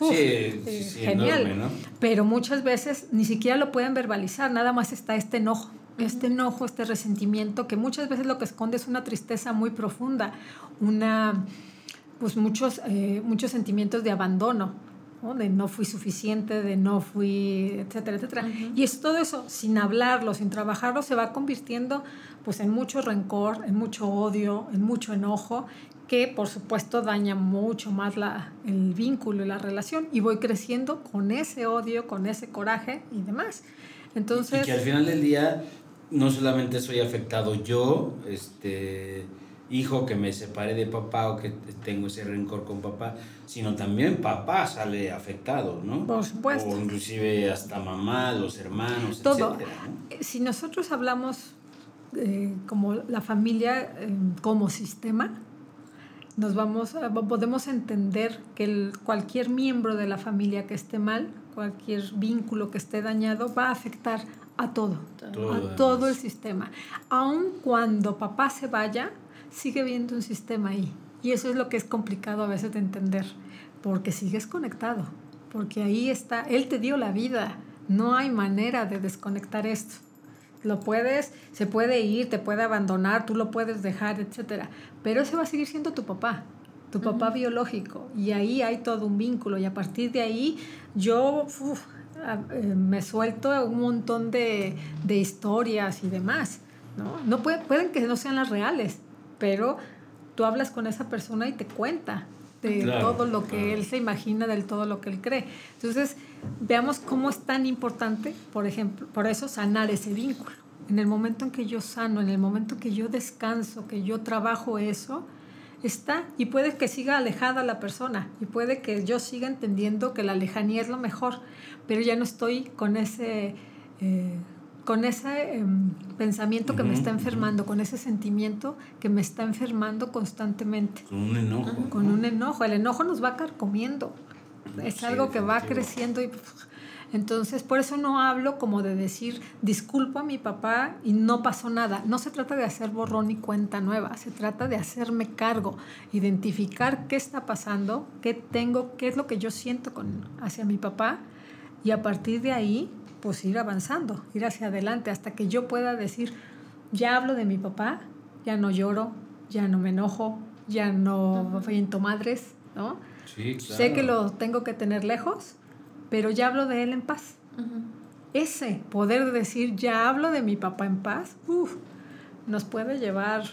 sí, eh, genial. Pero muchas veces ni siquiera lo pueden verbalizar, nada más está este enojo, este enojo, este resentimiento, que muchas veces lo que esconde es una tristeza muy profunda, una, pues muchos, eh, muchos sentimientos de abandono. de no fui suficiente, de no fui, etcétera, etcétera. Y es todo eso, sin hablarlo, sin trabajarlo, se va convirtiendo pues en mucho rencor, en mucho odio, en mucho enojo, que por supuesto daña mucho más la, el vínculo y la relación y voy creciendo con ese odio, con ese coraje y demás. Entonces... Y que al final del día no solamente soy afectado yo, este hijo que me separé de papá o que tengo ese rencor con papá, sino también papá sale afectado, ¿no? Por supuesto. O inclusive hasta mamá, los hermanos, Todo. Si nosotros hablamos eh, como la familia eh, como sistema, nos vamos podemos entender que el, cualquier miembro de la familia que esté mal, cualquier vínculo que esté dañado, va a afectar a todo, a todo el sistema. Aun cuando papá se vaya, sigue viendo un sistema ahí. Y eso es lo que es complicado a veces de entender, porque sigues conectado, porque ahí está, él te dio la vida, no hay manera de desconectar esto. Lo puedes, se puede ir, te puede abandonar, tú lo puedes dejar, etcétera, pero ese va a seguir siendo tu papá, tu papá biológico, y ahí hay todo un vínculo, y a partir de ahí yo eh, me suelto un montón de, de historias y demás, ¿no? no puede, pueden que no sean las reales, pero tú hablas con esa persona y te cuenta de todo lo que él se imagina, del todo lo que él cree. Entonces, veamos cómo es tan importante, por ejemplo, por eso sanar ese vínculo. En el momento en que yo sano, en el momento en que yo descanso, que yo trabajo eso, está y puede que siga alejada la persona y puede que yo siga entendiendo que la lejanía es lo mejor, pero ya no estoy con ese... Eh, con ese em, pensamiento que me está enfermando, con ese sentimiento que me está enfermando constantemente. Con un enojo. Con un enojo. El enojo nos va carcomiendo. Es algo que va creciendo y Entonces, por eso no hablo como de decir, disculpo a mi papá y no pasó nada. No se trata de hacer borrón y cuenta nueva, se trata de hacerme cargo, identificar qué está pasando, qué tengo, qué es lo que yo siento con, hacia mi papá y a partir de ahí, pues ir avanzando, ir hacia adelante hasta que yo pueda decir, ya hablo de mi papá, ya no lloro, ya no me enojo, ya no viento madres, ¿no? Sé que lo tengo que tener lejos, pero ya hablo de él en paz. Ese poder decir, ya hablo de mi papá en paz, nos puede llevar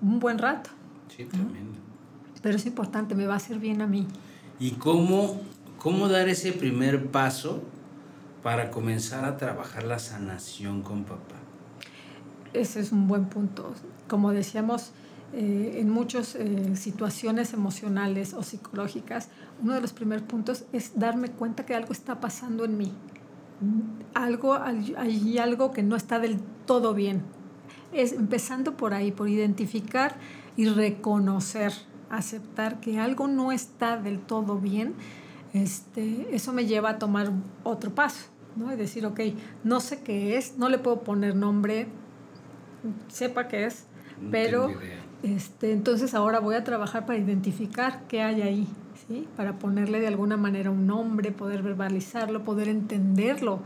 un buen rato. Sí, tremendo. Pero es importante, me va a hacer bien a mí. ¿Y cómo, cómo dar ese primer paso para comenzar a trabajar la sanación con papá? Ese es un buen punto. Como decíamos, eh, en muchas eh, situaciones emocionales o psicológicas, uno de los primeros puntos es darme cuenta que algo está pasando en mí. Algo, hay algo que no está del todo bien. Es empezando por ahí, por identificar y reconocer, aceptar que algo no está del todo bien. Este, eso me lleva a tomar otro paso, ¿no? Y decir, ok, no sé qué es, no le puedo poner nombre, sepa qué es, pero este, entonces ahora voy a trabajar para identificar qué hay ahí, ¿sí? para ponerle de alguna manera un nombre, poder verbalizarlo, poder entenderlo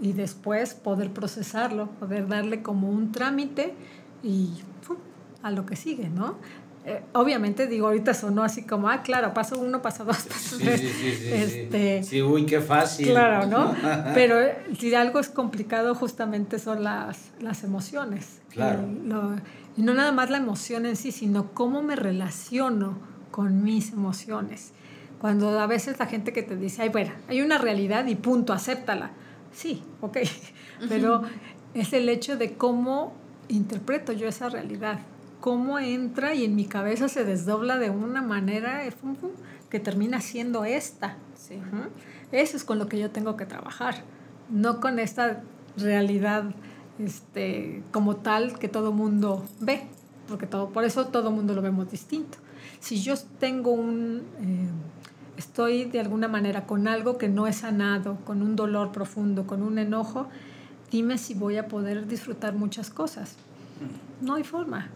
y después poder procesarlo, poder darle como un trámite y a lo que sigue, ¿no? Eh, obviamente digo, ahorita sonó así como, ah, claro, paso uno, paso dos, paso tres. Sí, sí, sí, este, sí. uy, qué fácil. Claro, ¿no? Pero eh, si algo es complicado, justamente son las, las emociones. Claro. Y no nada más la emoción en sí, sino cómo me relaciono con mis emociones. Cuando a veces la gente que te dice, ay, bueno, hay una realidad y punto, acéptala. Sí, ok. Pero es el hecho de cómo interpreto yo esa realidad cómo entra y en mi cabeza se desdobla de una manera eh, que termina siendo esta. Eso es con lo que yo tengo que trabajar, no con esta realidad este, como tal que todo mundo ve, porque todo, por eso todo mundo lo vemos distinto. Si yo tengo un... Eh, estoy de alguna manera con algo que no es sanado, con un dolor profundo, con un enojo, dime si voy a poder disfrutar muchas cosas. No hay forma.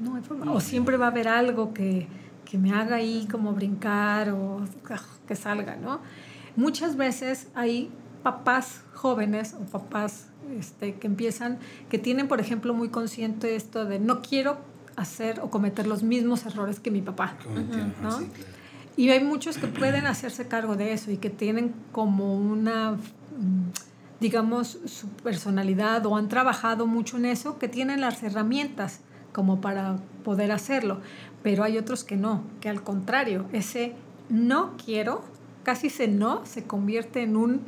No hay forma. O siempre va a haber algo que, que me haga ahí como brincar o ah, que salga, ¿no? Muchas veces hay papás jóvenes o papás este, que empiezan, que tienen, por ejemplo, muy consciente esto de no quiero hacer o cometer los mismos errores que mi papá. ¿no? Y hay muchos que pueden hacerse cargo de eso y que tienen como una, mm, digamos, su personalidad o han trabajado mucho en eso, que tienen las herramientas como para poder hacerlo. Pero hay otros que no, que al contrario, ese no quiero, casi ese no se convierte en un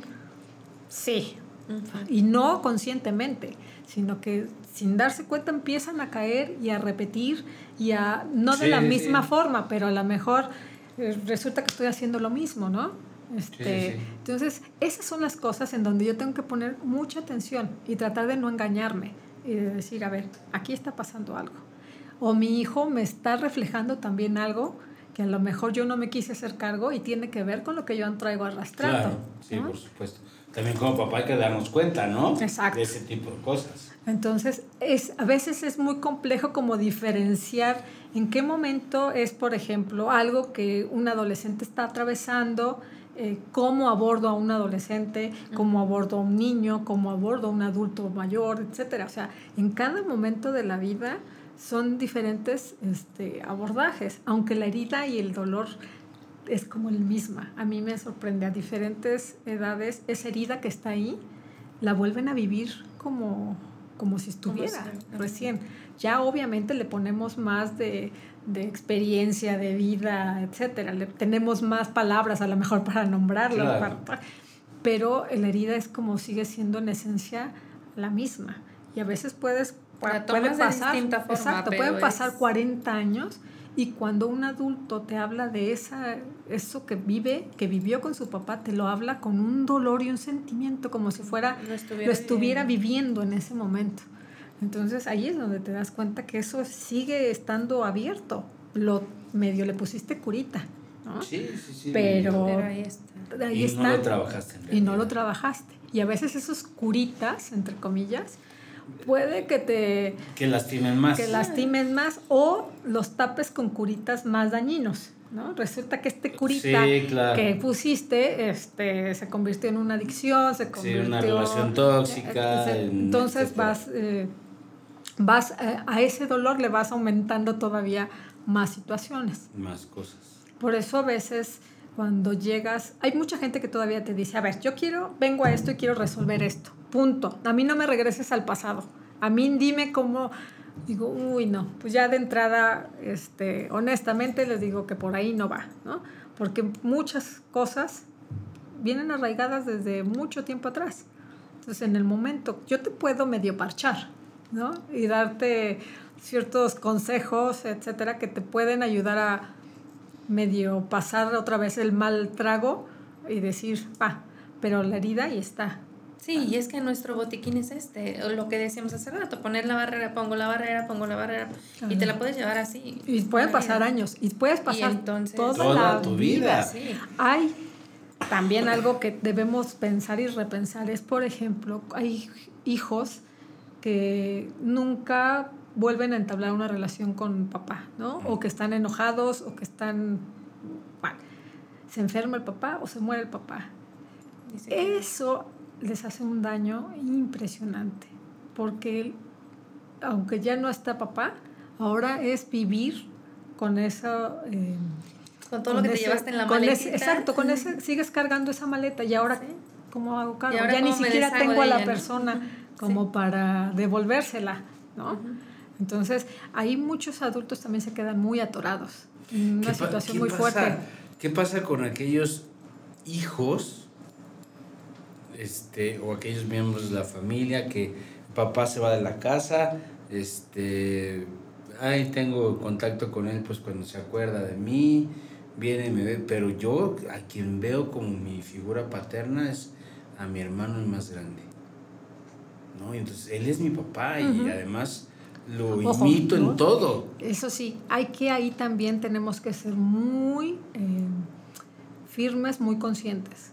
sí. Y no conscientemente, sino que sin darse cuenta empiezan a caer y a repetir y a, no de la misma forma, pero a lo mejor eh, resulta que estoy haciendo lo mismo, ¿no? Este, entonces, esas son las cosas en donde yo tengo que poner mucha atención y tratar de no engañarme y de decir, a ver, aquí está pasando algo. O mi hijo me está reflejando también algo que a lo mejor yo no me quise hacer cargo y tiene que ver con lo que yo traigo arrastrando. Claro, sí, por supuesto. También como papá hay que darnos cuenta, ¿no? Exacto. De ese tipo de cosas. Entonces, es, a veces es muy complejo como diferenciar en qué momento es, por ejemplo, algo que un adolescente está atravesando, eh, cómo abordo a un adolescente, cómo abordo a un niño, cómo abordo a un adulto mayor, etc. O sea, en cada momento de la vida son diferentes este, abordajes, aunque la herida y el dolor es como el misma. A mí me sorprende, a diferentes edades, esa herida que está ahí, la vuelven a vivir como, como si estuviera recién. Ya obviamente le ponemos más de, de experiencia, de vida, etcétera. Le, tenemos más palabras a lo mejor para nombrarlo, pero la herida es como sigue siendo en esencia la misma. Y a veces puedes, puede pasar, exacto, pueden pasar 40 años y cuando un adulto te habla de esa, eso que vive, que vivió con su papá, te lo habla con un dolor y un sentimiento como si fuera lo estuviera, lo estuviera viviendo en ese momento. Entonces ahí es donde te das cuenta que eso sigue estando abierto. Lo medio le pusiste curita, ¿no? Sí, sí, sí. Pero, ahí está. Ahí y está. no lo trabajaste. y no lo trabajaste. Y a veces esos curitas, entre comillas, puede que te... Que lastimen más. Que lastimen más o los tapes con curitas más dañinos. ¿no? Resulta que este curita que pusiste este, se convirtió en una adicción, se convirtió sí, una relación tóxica. entonces vas, eh, vas eh, a ese dolor le vas aumentando todavía más situaciones. Más cosas. Por eso a veces cuando llegas, hay mucha gente que todavía te dice, a ver, yo quiero, vengo a esto y quiero resolver esto, punto. A mí no me regreses al pasado. A mí dime cómo, digo, uy, no, pues ya de entrada, este, honestamente les digo que por ahí no va, ¿no? Porque muchas cosas vienen arraigadas desde mucho tiempo atrás. Entonces, en el momento, yo te puedo medio parchar, ¿no? Y darte ciertos consejos, etcétera, que te pueden ayudar a medio pasar otra vez el mal trago y decir, va, pero la herida ahí está. Sí, y es que nuestro botiquín es este, lo que decíamos hace rato, poner la barrera, pongo la barrera, pongo la barrera, y te la puedes llevar así. Y pueden pasar años, y puedes pasar toda, tu vida. Sí. Hay también algo que debemos pensar y repensar, es por ejemplo, hay hijos que nunca vuelven a entablar una relación con papá, ¿no? O que están enojados o que están... Bueno, se enferma el papá o se muere el papá. Eso les hace un daño impresionante, porque aunque ya no está papá, ahora es vivir con eso... Eh, con todo lo que te llevaste en la maleta. Exacto, con ese, sigues cargando esa maleta y ahora, ¿cómo hago cargo? Ya ni siquiera tengo a la persona como para devolvérsela, ¿no? Entonces, ahí muchos adultos también se quedan muy atorados en una situación muy fuerte. ¿Qué pasa con aquellos hijos este, o aquellos miembros de la familia que papá se va de la casa, este, ahí tengo contacto con él pues cuando se acuerda de mí, viene y me ve, pero yo a quien veo como mi figura paterna es a mi hermano el más grande. ¿no? entonces él es mi papá y además lo imito en todo. Eso sí, hay que ahí también tenemos que ser muy eh, firmes, muy conscientes.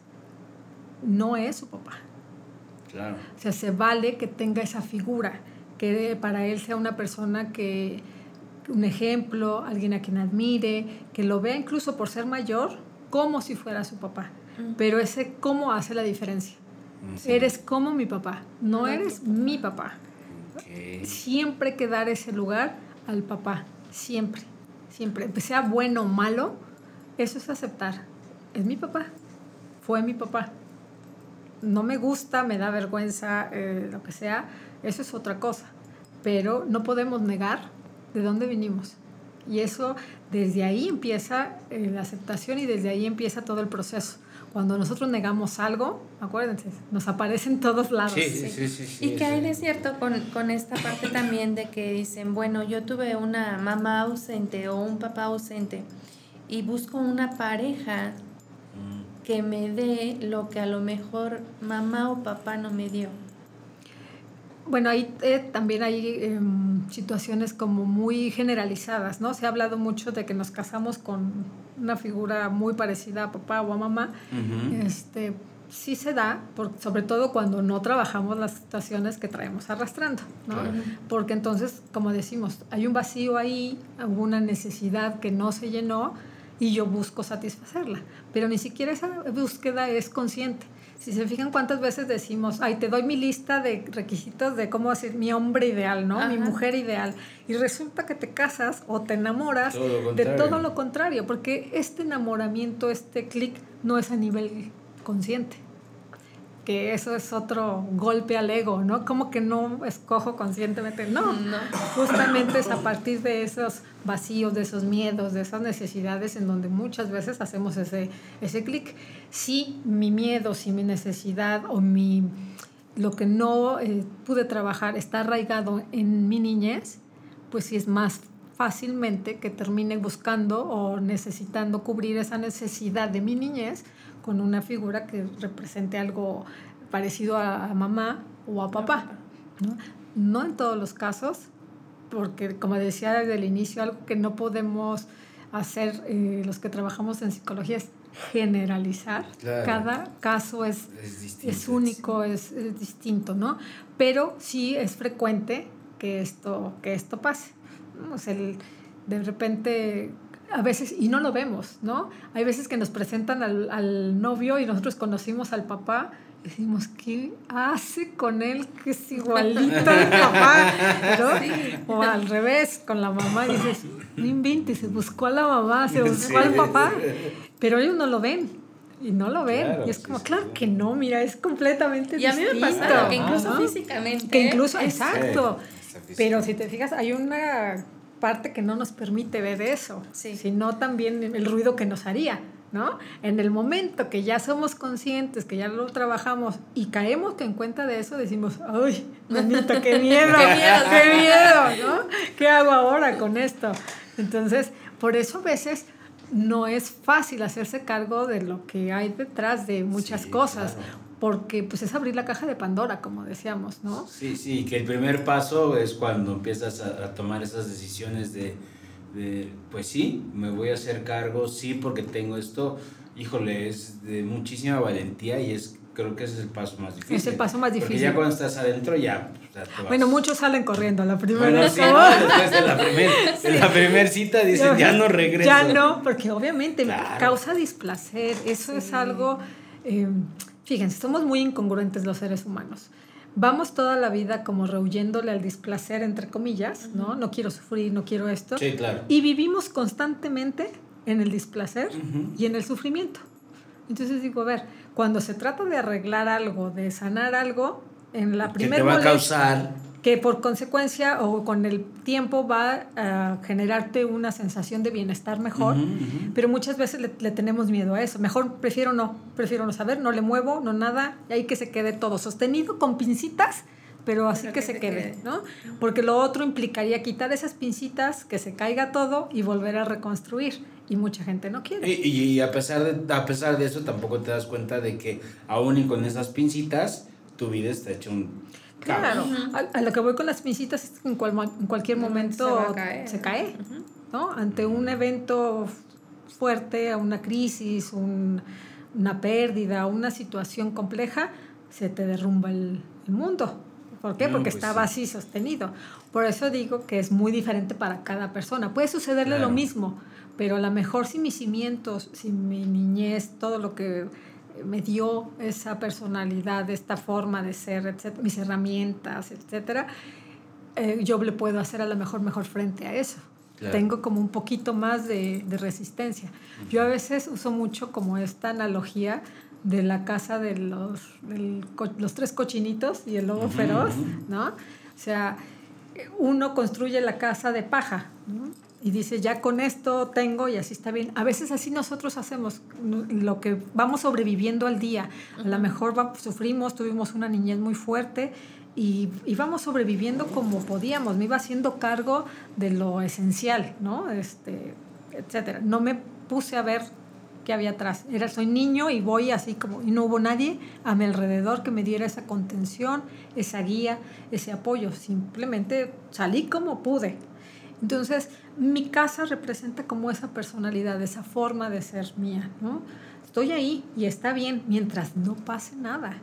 No es su papá. Claro. O sea, se vale que tenga esa figura, que para él sea una persona que, un ejemplo, alguien a quien admire, que lo vea incluso por ser mayor como si fuera su papá. Pero ese cómo hace la diferencia. Eres como mi papá, no eres mi papá. Siempre hay que dar ese lugar al papá, siempre, siempre. Sea bueno o malo, eso es aceptar. Es mi papá, fue mi papá. No me gusta, me da vergüenza, eh, lo que sea, eso es otra cosa. Pero no podemos negar de dónde vinimos. Y eso, desde ahí empieza eh, la aceptación y desde ahí empieza todo el proceso. Cuando nosotros negamos algo, acuérdense, nos aparece en todos lados. Sí, sí, sí. sí, y que hay de cierto con, con, esta parte también de que dicen, bueno, yo tuve una mamá ausente o un papá ausente y busco una pareja. Que me dé lo que a lo mejor mamá o papá no me dio. Bueno, ahí eh, también hay em, situaciones como muy generalizadas, ¿no? Se ha hablado mucho de que nos casamos con una figura muy parecida a papá o a mamá. este, sí se da, por, sobre todo cuando no trabajamos las situaciones que traemos arrastrando, ¿no? Porque entonces, como decimos, hay un vacío ahí, alguna necesidad que no se llenó y yo busco satisfacerla, pero ni siquiera esa búsqueda es consciente. Si se fijan cuántas veces decimos, ay, te doy mi lista de requisitos de cómo ser mi hombre ideal, ¿no? Mi mujer ideal. Y resulta que te casas o te enamoras de todo lo contrario, porque este enamoramiento, este clic, no es a nivel consciente que eso es otro golpe al ego, ¿no? Como que no escojo conscientemente, no. no. Justamente es a partir de esos vacíos, de esos miedos, de esas necesidades en donde muchas veces hacemos ese, ese clic. Si mi miedo, si mi necesidad o mi, lo que no eh, pude trabajar está arraigado en mi niñez, pues sí es más fácilmente que termine buscando o necesitando cubrir esa necesidad de mi niñez con una figura que represente algo parecido a, mamá o a papá. ¿no? no en todos los casos, porque como decía desde el inicio, algo que no podemos hacer eh, los que trabajamos en psicología es generalizar. Cada caso es, es, único, es, es, distinto, ¿no? Pero sí es frecuente que esto, que esto pase. O sea, el, de repente a veces, y no lo vemos, ¿no? Hay veces que nos presentan al, al novio y nosotros conocimos al papá decimos, ¿qué hace con él que es igualito al papá? ¿no? O al revés, con la mamá, dices, no inventes, se buscó a la mamá, se buscó al papá, pero ellos no lo ven. Y no lo ven. y es como, claro que no, mira, es completamente distinto. Y a mí me pasa que incluso físicamente. Que incluso, exacto. Pero si te fijas, hay una parte que no nos permite ver eso, sino también el ruido que nos haría. ¿no? En el momento que ya somos conscientes, que ya lo trabajamos y caemos en cuenta de eso, decimos, ¡ay, manito, qué miedo! ¡Qué miedo! ¡Qué miedo! ¿no? ¿Qué hago ahora con esto? Entonces, por eso a veces no es fácil hacerse cargo de lo que hay detrás de muchas cosas. Porque pues es abrir la caja de Pandora, como decíamos, ¿no? Sí, sí, que el primer paso es cuando empiezas a tomar esas decisiones de, pues sí, me voy a hacer cargo, sí, porque tengo esto, híjole, es de muchísima valentía y es creo que ese es el paso más difícil. Es el paso más difícil. Porque ya cuando estás adentro ya... Bueno, muchos salen corriendo la primera bueno, sí, después de la primera primer cita dicen, ya no regreso. Ya no, porque obviamente causa displacer. Eso es algo... Eh, fíjense, somos muy incongruentes los seres humanos vamos toda la vida como rehuyéndole al displacer, entre comillas, ¿no? No quiero sufrir, no quiero esto. Sí, claro. Y vivimos constantemente en el displacer y en el sufrimiento. Entonces digo, a ver, cuando se trata de arreglar algo, de sanar algo, en la primera... Que te va a causar que por consecuencia o con el tiempo va a generarte una sensación de bienestar mejor, pero muchas veces le, tenemos miedo a eso. Mejor prefiero no, prefiero no saber, no le muevo, no nada, y ahí que se quede todo sostenido con pincitas, pero así que, se, quede, ¿no? Porque lo otro implicaría quitar esas pincitas, que se caiga todo y volver a reconstruir. Y mucha gente no quiere. Y, y, a, pesar de, a pesar de eso, tampoco te das cuenta de que aún y con esas pincitas, tu vida está hecha un Claro, a, lo que voy con las pincitas es que en, en cualquier momento se, cae, ¿no? Ante un evento fuerte, una crisis, una pérdida, una situación compleja, se te derrumba el, mundo. ¿Por qué? Porque pues estaba así sostenido. Por eso digo que es muy diferente para cada persona. Puede sucederle lo mismo, pero a lo mejor si mis cimientos, si mi niñez, todo lo que me dio esa personalidad, esta forma de ser, mis herramientas, etcétera, eh, yo le puedo hacer a lo mejor mejor frente a eso. Tengo como un poquito más de, resistencia. Yo a veces uso mucho como esta analogía de la casa de los, los tres cochinitos y el lobo feroz, ¿no? O sea, uno construye la casa de paja, ¿no? Y dice, ya con esto tengo y así está bien. A veces así nosotros hacemos lo que vamos sobreviviendo al día. A lo mejor sufrimos, tuvimos una niñez muy fuerte y, vamos sobreviviendo como podíamos. Me iba haciendo cargo de lo esencial, ¿no? Este, etcétera. No me puse a ver qué había atrás. Era, soy niño y voy así como, y no hubo nadie a mi alrededor que me diera esa contención, esa guía, ese apoyo. Simplemente salí como pude. Entonces, mi casa representa como esa personalidad, esa forma de ser mía, ¿no? Estoy ahí y está bien mientras no pase nada.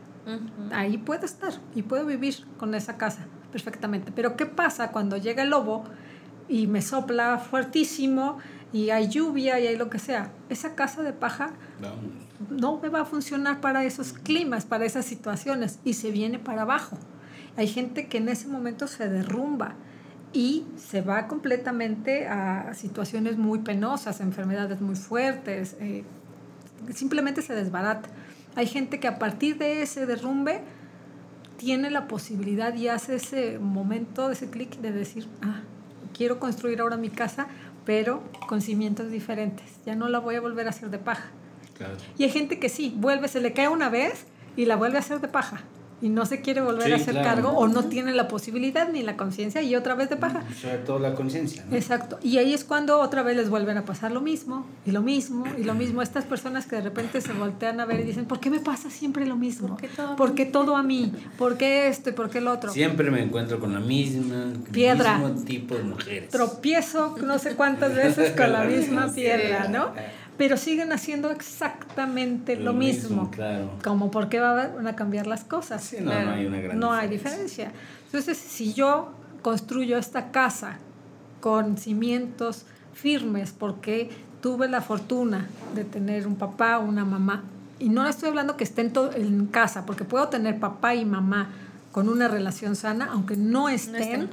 Ahí puedo estar y puedo vivir con esa casa perfectamente. Pero ¿qué pasa cuando llega el lobo y me sopla fuertísimo y hay lluvia y hay lo que sea? Esa casa de paja no me va a funcionar para esos climas, para esas situaciones y se viene para abajo. Hay gente que en ese momento se derrumba y se va completamente a situaciones muy penosas, enfermedades muy fuertes, eh, simplemente se desbarata. Hay gente que a partir de ese derrumbe tiene la posibilidad y hace ese momento, ese clic de decir, ah, quiero construir ahora mi casa, pero con cimientos diferentes, ya no la voy a volver a hacer de paja. Y hay gente que sí, vuelve, se le cae una vez y la vuelve a hacer de paja y no se quiere volver a hacer cargo o no tiene la posibilidad ni la conciencia y otra vez de paja. Sobre todo la conciencia. Exacto. Y ahí es cuando otra vez les vuelven a pasar lo mismo y lo mismo y lo mismo. Estas personas que de repente se voltean a ver y dicen, ¿por qué me pasa siempre lo mismo? ¿Por qué todo, a mí? ¿Por qué esto y por qué el otro? Siempre me encuentro con la misma piedra. mismo tipo de mujeres. Tropiezo no sé cuántas veces con la misma piedra, ¿no? Pero siguen haciendo exactamente lo, mismo. claro. Como por qué van a cambiar las cosas. Sí, no, no hay una gran No hay diferencia. Entonces, si yo construyo esta casa con cimientos firmes porque tuve la fortuna de tener un papá o una mamá, y no estoy hablando que estén en casa, porque puedo tener papá y mamá con una relación sana, aunque no estén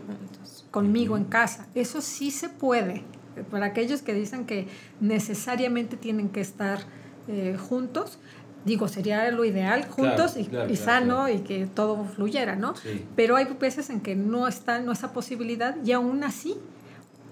conmigo en casa. Eso sí se puede para aquellos que dicen que necesariamente tienen que estar eh, juntos, digo, sería lo ideal, juntos y, sano y que todo fluyera, ¿no? Pero hay veces en que no está no esa posibilidad y aún así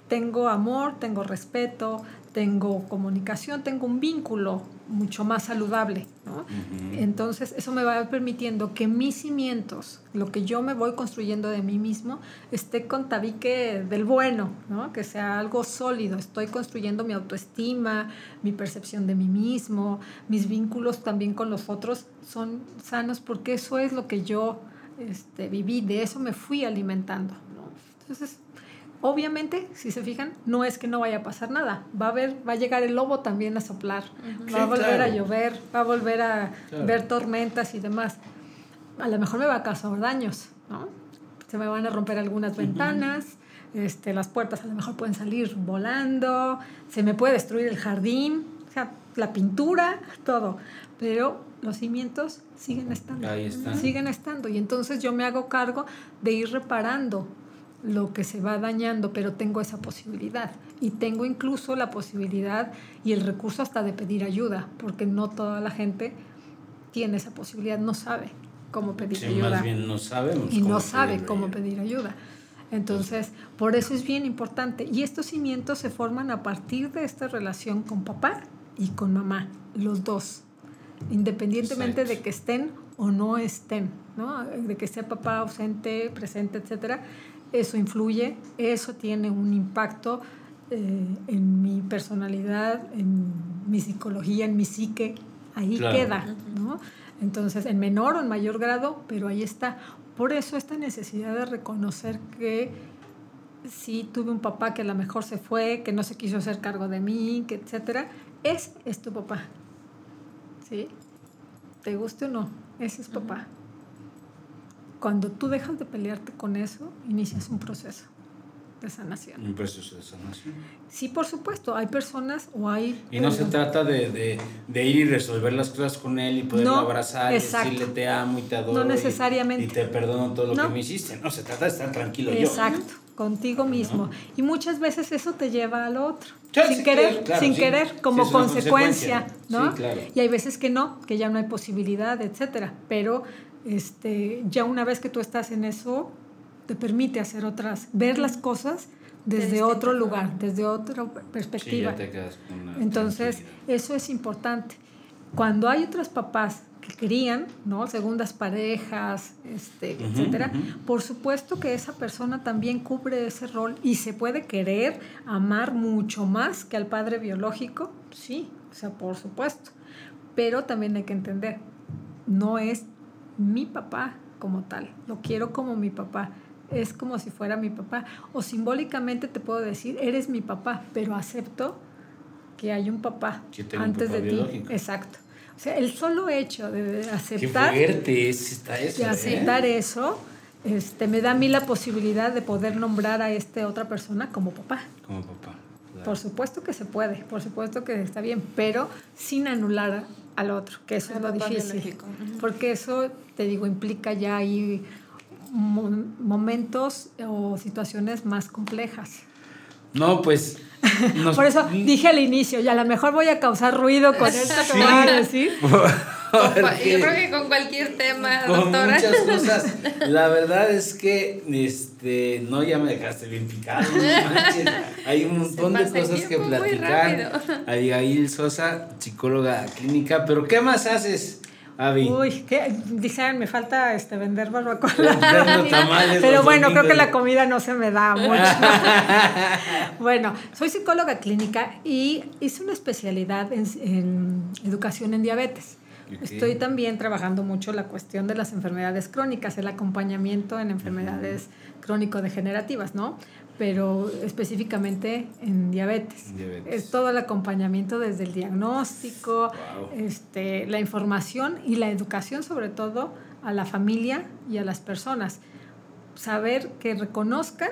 tengo amor, tengo respeto, tengo comunicación, tengo un vínculo mucho más saludable. ¿no? Entonces, eso me va permitiendo que mis cimientos, lo que yo me voy construyendo de mí mismo, esté con tabique del bueno, ¿no? que sea algo sólido. Estoy construyendo mi autoestima, mi percepción de mí mismo, mis vínculos también con los otros son sanos porque eso es lo que yo este, viví, de eso me fui alimentando. ¿no? Entonces, Obviamente, si se fijan, no es que no vaya a pasar nada. Va a ver, va a llegar el lobo también a soplar, va a volver a llover, va a volver a ver tormentas y demás. A lo mejor me va a causar daños, ¿no? Se me van a romper algunas ventanas, este, las puertas a lo mejor pueden salir volando, se me puede destruir el jardín, o sea, la pintura, todo. Pero los cimientos siguen estando. Ahí están. Siguen estando. Y entonces yo me hago cargo de ir reparando lo que se va dañando, pero tengo esa posibilidad. Y tengo incluso la posibilidad y el recurso hasta de pedir ayuda, porque no toda la gente tiene esa posibilidad, no sabe cómo pedir ayuda. Más bien no sabemos. Y no sabe cómo pedir ayuda. Entonces, por eso es bien importante. Y estos cimientos se forman a partir de esta relación con papá y con mamá, los dos, independientemente de que estén o no estén, ¿no? de que sea papá ausente, presente, etcétera eso influye, eso tiene un impacto eh, en mi personalidad, en mi psicología, en mi psique, ahí queda, ¿no? Entonces, en menor o en mayor grado, pero ahí está. Por eso esta necesidad de reconocer que sí tuve un papá que a lo mejor se fue, que no se quiso hacer cargo de mí, que etcétera, es, es tu papá. ¿Sí? ¿Te guste o no? Ese es papá. Cuando tú dejas de pelearte con eso, inicias un proceso de sanación. Un proceso de sanación. Sí, por supuesto. Hay personas o hay... Y no se trata de, de, de, ir y resolver las cosas con él y poderlo abrazar y decirle te amo y te adoro. No necesariamente. Y, te perdono todo lo que me hiciste. No, se trata de estar tranquilo Exacto, contigo mismo. Y muchas veces eso te lleva al otro. sin querer, sin querer, como consecuencia, ¿no? Claro. Y hay veces que no, que ya no hay posibilidad, etcétera. Pero este, ya una vez que tú estás en eso, te permite hacer otras, ver las cosas desde otro lugar, desde otra perspectiva. Entonces, eso es importante. Cuando hay otros papás que querían, ¿no? Segundas parejas, este, etcétera, por supuesto que esa persona también cubre ese rol y se puede querer, amar mucho más que al padre biológico, sí, o sea, por supuesto. Pero también hay que entender, no es mi papá como tal, lo quiero como mi papá, es como si fuera mi papá. O simbólicamente te puedo decir, eres mi papá, pero acepto que hay un papá antes de ti. Exacto. O sea, el solo hecho de aceptar, Qué está eso, de ¿eh? aceptar eso, este, me da a mí la posibilidad de poder nombrar a esta otra persona como papá. Como papá. Por supuesto que se puede, por supuesto que está bien, pero sin anular al otro, que eso es lo difícil. Porque eso, te digo, implica ya ahí momentos o situaciones más complejas. No, pues... Por eso dije al inicio, y a lo mejor voy a causar ruido con esto que voy a decir. Yo creo que con cualquier tema, con muchas cosas. La verdad es que este, no ya me dejaste bien picado. Hay un montón de cosas que platicar. Abigail Sosa, psicóloga clínica, pero ¿qué más haces? Avi. Uy, ¿qué? dicen, me falta este, vender barbacoa. Pero bueno, creo que la comida no se me da mucho. bueno, soy psicóloga clínica y hice una especialidad en, educación en diabetes. Estoy también trabajando mucho la cuestión de las enfermedades crónicas, el acompañamiento en enfermedades crónico-degenerativas, ¿no? pero específicamente en diabetes. Es todo el acompañamiento desde el diagnóstico, este, la información y la educación sobre todo a la familia y a las personas. Saber que reconozcan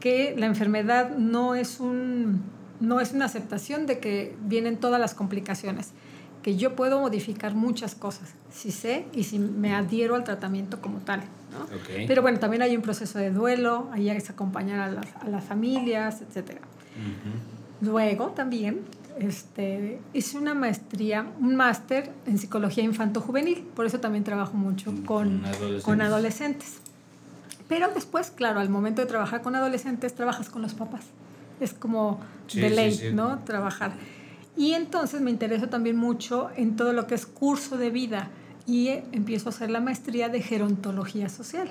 que la enfermedad no es, un, no es una aceptación de que vienen todas las complicaciones, que yo puedo modificar muchas cosas si sé y si me adhiero al tratamiento como tal. Pero bueno, también hay un proceso de duelo, ahí hay que acompañar a las, a las familias, etc. Luego también este, hice una maestría, un máster en psicología infanto-juvenil, por eso también trabajo mucho mm, con, adolescentes. con adolescentes. Pero después, claro, al momento de trabajar con adolescentes, trabajas con los papás. Es como de ley, ¿no? Trabajar. Y entonces me intereso también mucho en todo lo que es curso de vida y empiezo a hacer la maestría de gerontología social,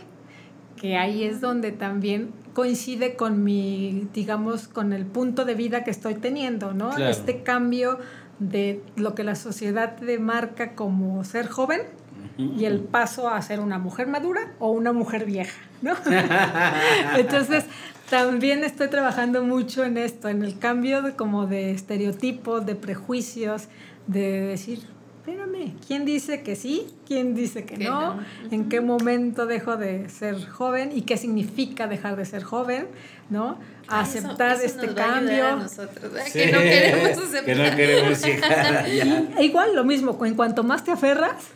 que ahí es donde también coincide con mi, digamos, con el punto de vida que estoy teniendo, ¿no? Este cambio de lo que la sociedad demarca como ser joven y el paso a ser una mujer madura o una mujer vieja, ¿no? Entonces, también estoy trabajando mucho en esto, en el cambio de, como de estereotipos, de prejuicios, de decir, espérame, ¿quién dice que sí? ¿Quién dice que, no? ¿En qué momento dejo de ser joven? ¿Y qué significa dejar de ser joven? ¿No? Aceptar este cambio. nosotros, que no queremos aceptar. Que no queremos llegar igual lo mismo, en cuanto más te aferras,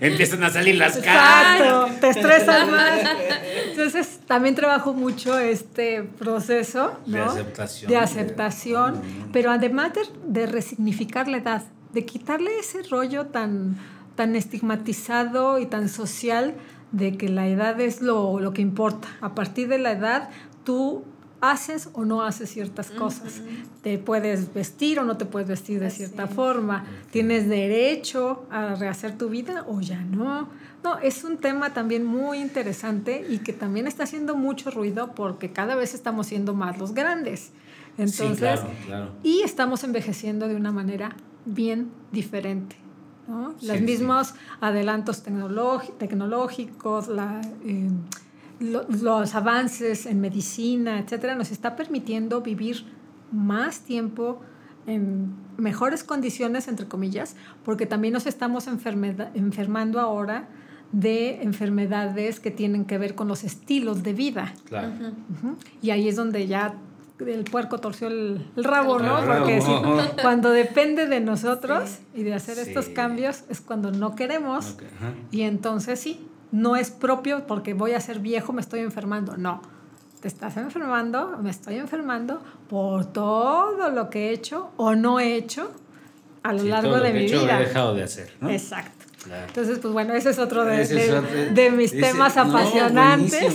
empiezan a salir las caras. te estresas más. Entonces, también trabajo mucho este proceso de aceptación. De aceptación, pero además de resignificar la edad de quitarle ese rollo tan, tan estigmatizado y tan social de que la edad es lo, que importa. A partir de la edad, tú haces o no haces ciertas cosas. Te puedes vestir o no te puedes vestir de cierta forma. Tienes derecho a rehacer tu vida o ya no. No, es un tema también muy interesante y que también está haciendo mucho ruido porque cada vez estamos siendo más los grandes. Entonces, y estamos envejeciendo de una manera bien diferente. ¿no? Los mismos adelantos tecnológicos, la, eh, los avances en medicina, etcétera, nos está permitiendo vivir más tiempo en mejores condiciones, entre comillas, porque también nos estamos enfermando ahora de enfermedades que tienen que ver con los estilos de vida. Claro. Y ahí es donde ya el puerco torció el, rabo, ¿no? Porque cuando depende de nosotros y de hacer estos cambios es cuando no queremos. Y entonces sí, no es propio porque voy a ser viejo, me estoy enfermando. No, te estás enfermando, me estoy enfermando por todo lo que he hecho o no he hecho a lo largo de mi vida. He dejado de hacer, ¿no? Exacto. Entonces, pues bueno, ese es otro de, de, mis temas apasionantes.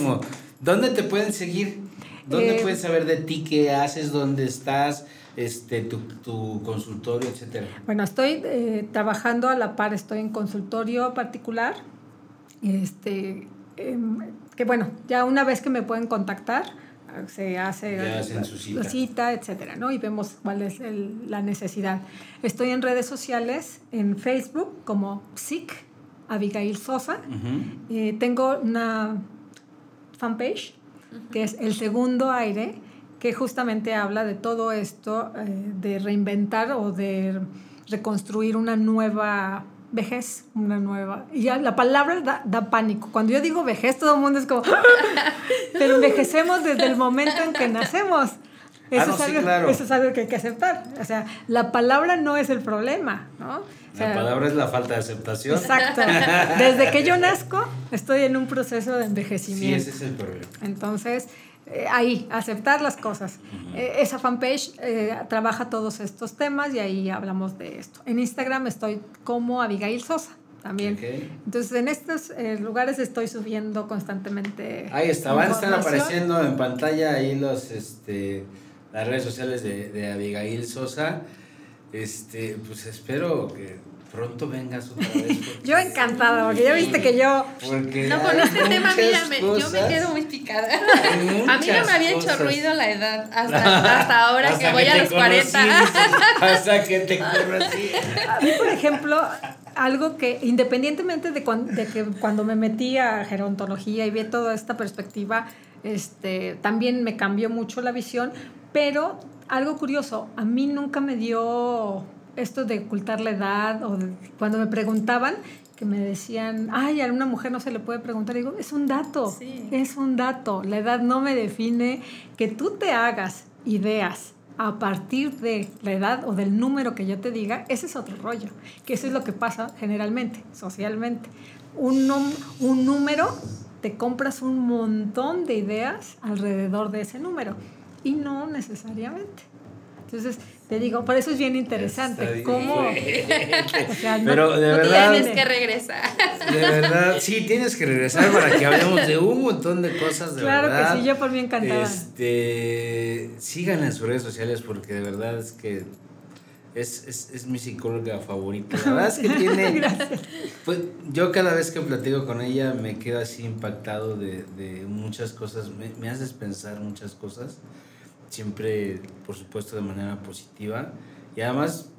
¿Dónde te pueden seguir? ¿Dónde eh, puedes saber de ti qué haces, dónde estás, este, tu, tu consultorio, etcétera? Bueno, estoy eh, trabajando a la par, estoy en consultorio particular, este, em, que bueno, ya una vez que me pueden contactar, se hace la, cita. cita. etcétera, ¿no? Y vemos cuál es la necesidad. Estoy en redes sociales, en Facebook como Psic Abigail Sosa. Eh, tengo una fanpage que es el segundo aire, que justamente habla de todo esto, eh, de reinventar o de reconstruir una nueva vejez, una nueva... Y ya la palabra da, pánico. Cuando yo digo vejez, todo el mundo es como... Pero envejecemos desde el momento en que nacemos. Ah, eso, es algo, eso, es algo, que hay que aceptar. O sea, la palabra no es el problema, ¿no? la palabra es la falta de aceptación. Exacto. Desde que yo nazco, estoy en un proceso de envejecimiento. Sí, ese es el problema. Entonces, eh, ahí, aceptar las cosas. Eh, esa fanpage eh, trabaja todos estos temas y ahí hablamos de esto. En Instagram estoy como Abigail Sosa también. Entonces, en estos lugares estoy subiendo constantemente. Ahí está, van a estar apareciendo en pantalla ahí los, este, las redes sociales de, de Abigail Sosa. Este, pues espero que pronto vengas otra vez. Yo encantada, porque ya viste que yo... no, con este tema, mírame, yo me quedo muy picada. A mí no me había hecho ruido la edad, hasta, hasta ahora que voy a los 40. hasta que te conocí. A mí, por ejemplo, algo que independientemente de, de que cuando me metí a gerontología y vi toda esta perspectiva, este, también me cambió mucho la visión, pero algo curioso, a mí nunca me dio esto de ocultar la edad o cuando me preguntaban que me decían, ay, a una mujer no se le puede preguntar, digo, es un dato, es un dato, la edad no me define, que tú te hagas ideas a partir de la edad o del número que yo te diga, ese es otro rollo, que eso es lo que pasa generalmente, socialmente. Un, un número, te compras un montón de ideas alrededor de ese número y no necesariamente. Entonces, te digo, por eso es bien interesante. ¿Cómo? Pero de verdad. Tienes que regresar. De verdad, sí, tienes que regresar para que hablemos de un montón de cosas. De claro que sí, yo por mí encantada. Este, sigan en sus redes sociales porque de verdad es que es, es, es mi psicóloga favorita. La verdad es que tiene. pues, yo cada vez que platico con ella me quedo así impactado de, de muchas cosas. Me, me haces pensar muchas cosas siempre, por supuesto, de manera positiva. Y además,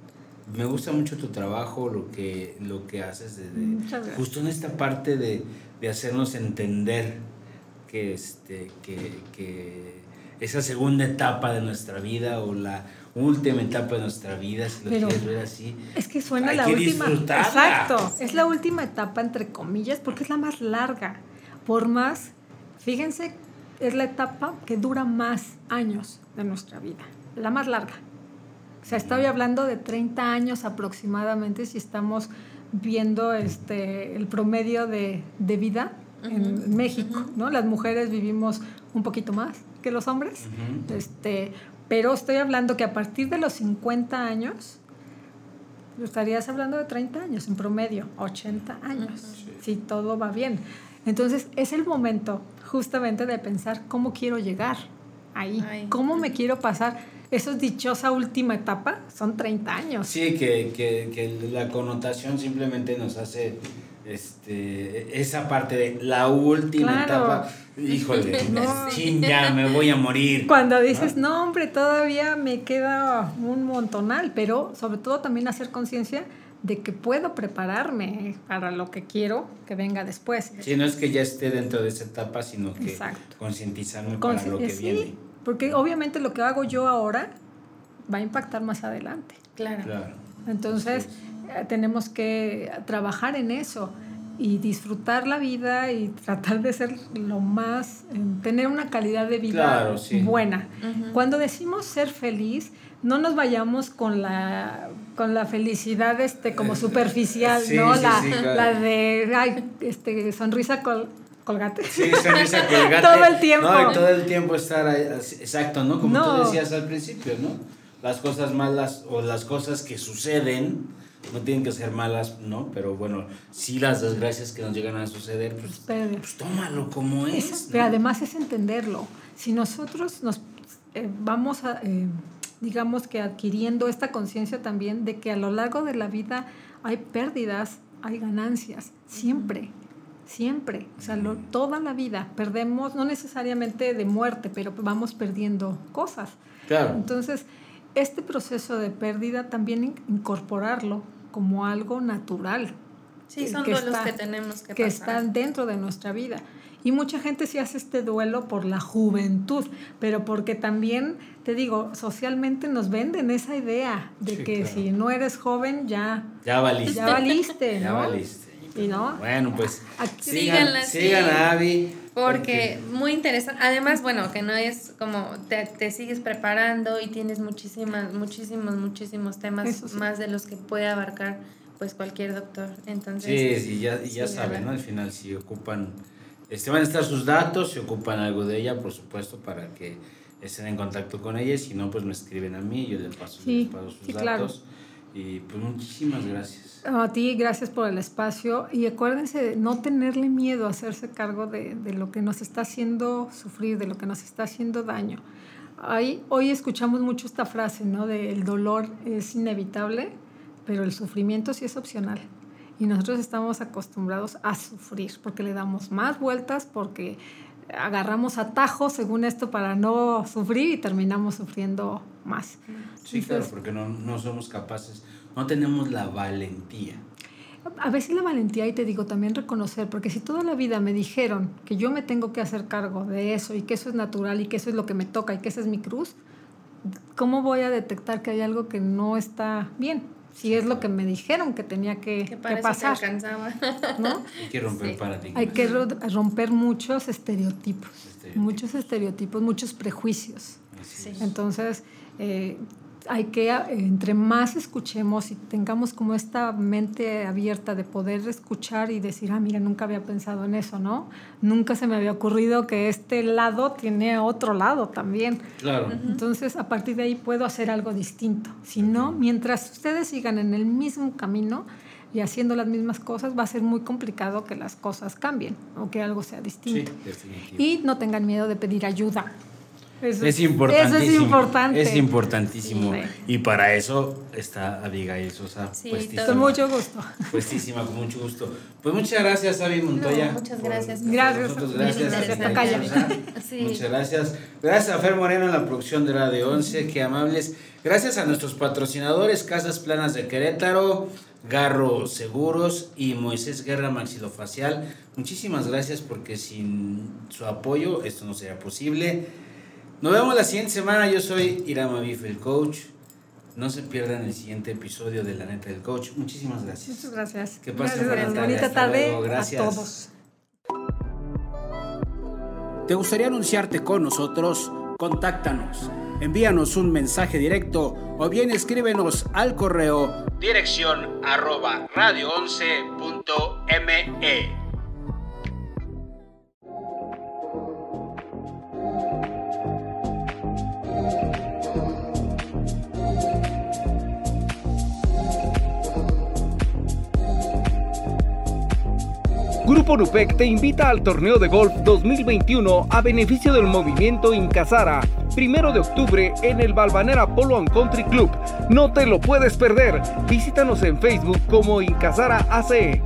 me gusta mucho tu trabajo, lo que, lo que haces, de, justo en esta parte de, de, hacernos entender que, este, que, que esa segunda etapa de nuestra vida o la última etapa de nuestra vida, si lo quieres ver así. Es que suena la última. Exacto, es la última etapa, entre comillas, porque es la más larga. Por más, fíjense es la etapa que dura más años de nuestra vida, la más larga. O sea, estoy hablando de 30 años aproximadamente si estamos viendo este, el promedio de, de vida en México, ¿no? Las mujeres vivimos un poquito más que los hombres, este, pero estoy hablando que a partir de los 50 años, estarías hablando de 30 años en promedio, 80 años, si todo va bien. Entonces es el momento justamente de pensar cómo quiero llegar ahí, cómo me quiero pasar. Eso es dichosa última etapa, son 30 años. Sí, que, que, que la connotación simplemente nos hace este, esa parte de la última etapa, híjole, no. ya me voy a morir. Cuando dices, ¿no? hombre, todavía me queda un montonal, pero sobre todo también hacer conciencia de que puedo prepararme para lo que quiero que venga después. Sí, no es que ya esté dentro de esa etapa, sino que concientizarme para lo que viene. Porque obviamente lo que hago yo ahora va a impactar más adelante. Claro. Entonces, eh, tenemos que trabajar en eso y disfrutar la vida y tratar de ser lo más, eh, tener una calidad de vida buena. Cuando decimos ser feliz, no nos vayamos con la con la felicidad este como superficial, ¿no? la, la, de ay, este sonrisa colgate. Sí, sonrisa colgate. todo el tiempo. No, todo el tiempo estar ahí, exacto, ¿no? Como tú decías al principio, ¿no? Las cosas malas o las cosas que suceden no tienen que ser malas, ¿no? Pero bueno, sí las desgracias que nos llegan a suceder, pues, pues tómalo como es. Pero además es entenderlo. Si nosotros nos eh, vamos a... Eh, digamos que adquiriendo esta conciencia también de que a lo largo de la vida hay pérdidas, hay ganancias, siempre, siempre, o sea, toda la vida perdemos, no necesariamente de muerte, pero vamos perdiendo cosas. Claro. Entonces, este proceso de pérdida también incorporarlo como algo natural. Sí, son que los que tenemos que, que están dentro de nuestra vida. Y mucha gente sí hace este duelo por la juventud, pero porque también, te digo, socialmente nos venden esa idea de que si no eres joven ya... Ya valiste. Ya valiste, Ya valiste. ¿Y no? Bueno, pues sigan, sigan a Abby. Porque, muy interesante. Además, bueno, que no es como te, te, sigues preparando y tienes muchísimas, muchísimos, muchísimos temas más de los que puede abarcar pues cualquier doctor. Entonces, sí, sí, ya, ya saben, ¿no? Al final si ocupan este, van a estar sus datos, si ocupan algo de ella, por supuesto, para que estén en contacto con ella. Si no, pues me escriben a mí, yo les paso, sus datos. Y pues muchísimas gracias. A ti, gracias por el espacio. Y acuérdense de no tenerle miedo a hacerse cargo de, de lo que nos está haciendo sufrir, de lo que nos está haciendo daño. Ahí, hoy escuchamos mucho esta frase, ¿no? De el dolor es inevitable, pero el sufrimiento sí es opcional. Y nosotros estamos acostumbrados a sufrir porque le damos más vueltas, porque agarramos atajos según esto para no sufrir y terminamos sufriendo más. Sí, claro, porque no, no somos capaces, no tenemos la valentía. A veces la valentía, y te digo, también reconocer, porque si toda la vida me dijeron que yo me tengo que hacer cargo de eso y que eso es natural y que eso es lo que me toca y que esa es mi cruz, ¿cómo voy a detectar que hay algo que no está bien? Si es lo que me dijeron que tenía que, que, pasar. ¿no? Hay que romper paradigmas. Hay que romper muchos estereotipos, muchos estereotipos, muchos prejuicios. Entonces, eh, hay que, entre más escuchemos y tengamos como esta mente abierta de poder escuchar y decir, ah, mira, nunca había pensado en eso, ¿no? Nunca se me había ocurrido que este lado tiene otro lado también. Claro. Entonces, a partir de ahí puedo hacer algo distinto. Si no, mientras ustedes sigan en el mismo camino, y haciendo las mismas cosas, va a ser muy complicado que las cosas cambien o que algo sea distinto. Sí, y no tengan miedo de pedir ayuda es, importantísimo. Eso es importante. Es importantísimo. Y para eso está Abigail Sosa. Sí, con mucho gusto. Puestísima, con mucho gusto. Pues muchas gracias, Avi Montoya. muchas gracias. gracias. gracias. Muchas gracias. Gracias a Fer Moreno en la producción de Radio 11. Qué amables. Gracias a nuestros patrocinadores, Casas Planas de Querétaro, Garro Seguros y Moisés Guerra Maxilofacial. Muchísimas gracias porque sin su apoyo esto no sería posible. Nos vemos la siguiente semana. Yo soy Irama Bif, el coach. No se pierdan el siguiente episodio de La Neta del Coach. Muchísimas gracias. Muchas gracias. Que pasen buena tarde. Bonita tarde Gracias. a todos. ¿Te gustaría anunciarte con nosotros? Contáctanos. Envíanos un mensaje directo o bien escríbenos al correo dirección arroba radio11.me. Grupo Nupec te invita al torneo de golf 2021 a beneficio del movimiento Incasara, primero de octubre en el Balvanera Polo and Country Club. No te lo puedes perder. Visítanos en Facebook como Incasara ACE.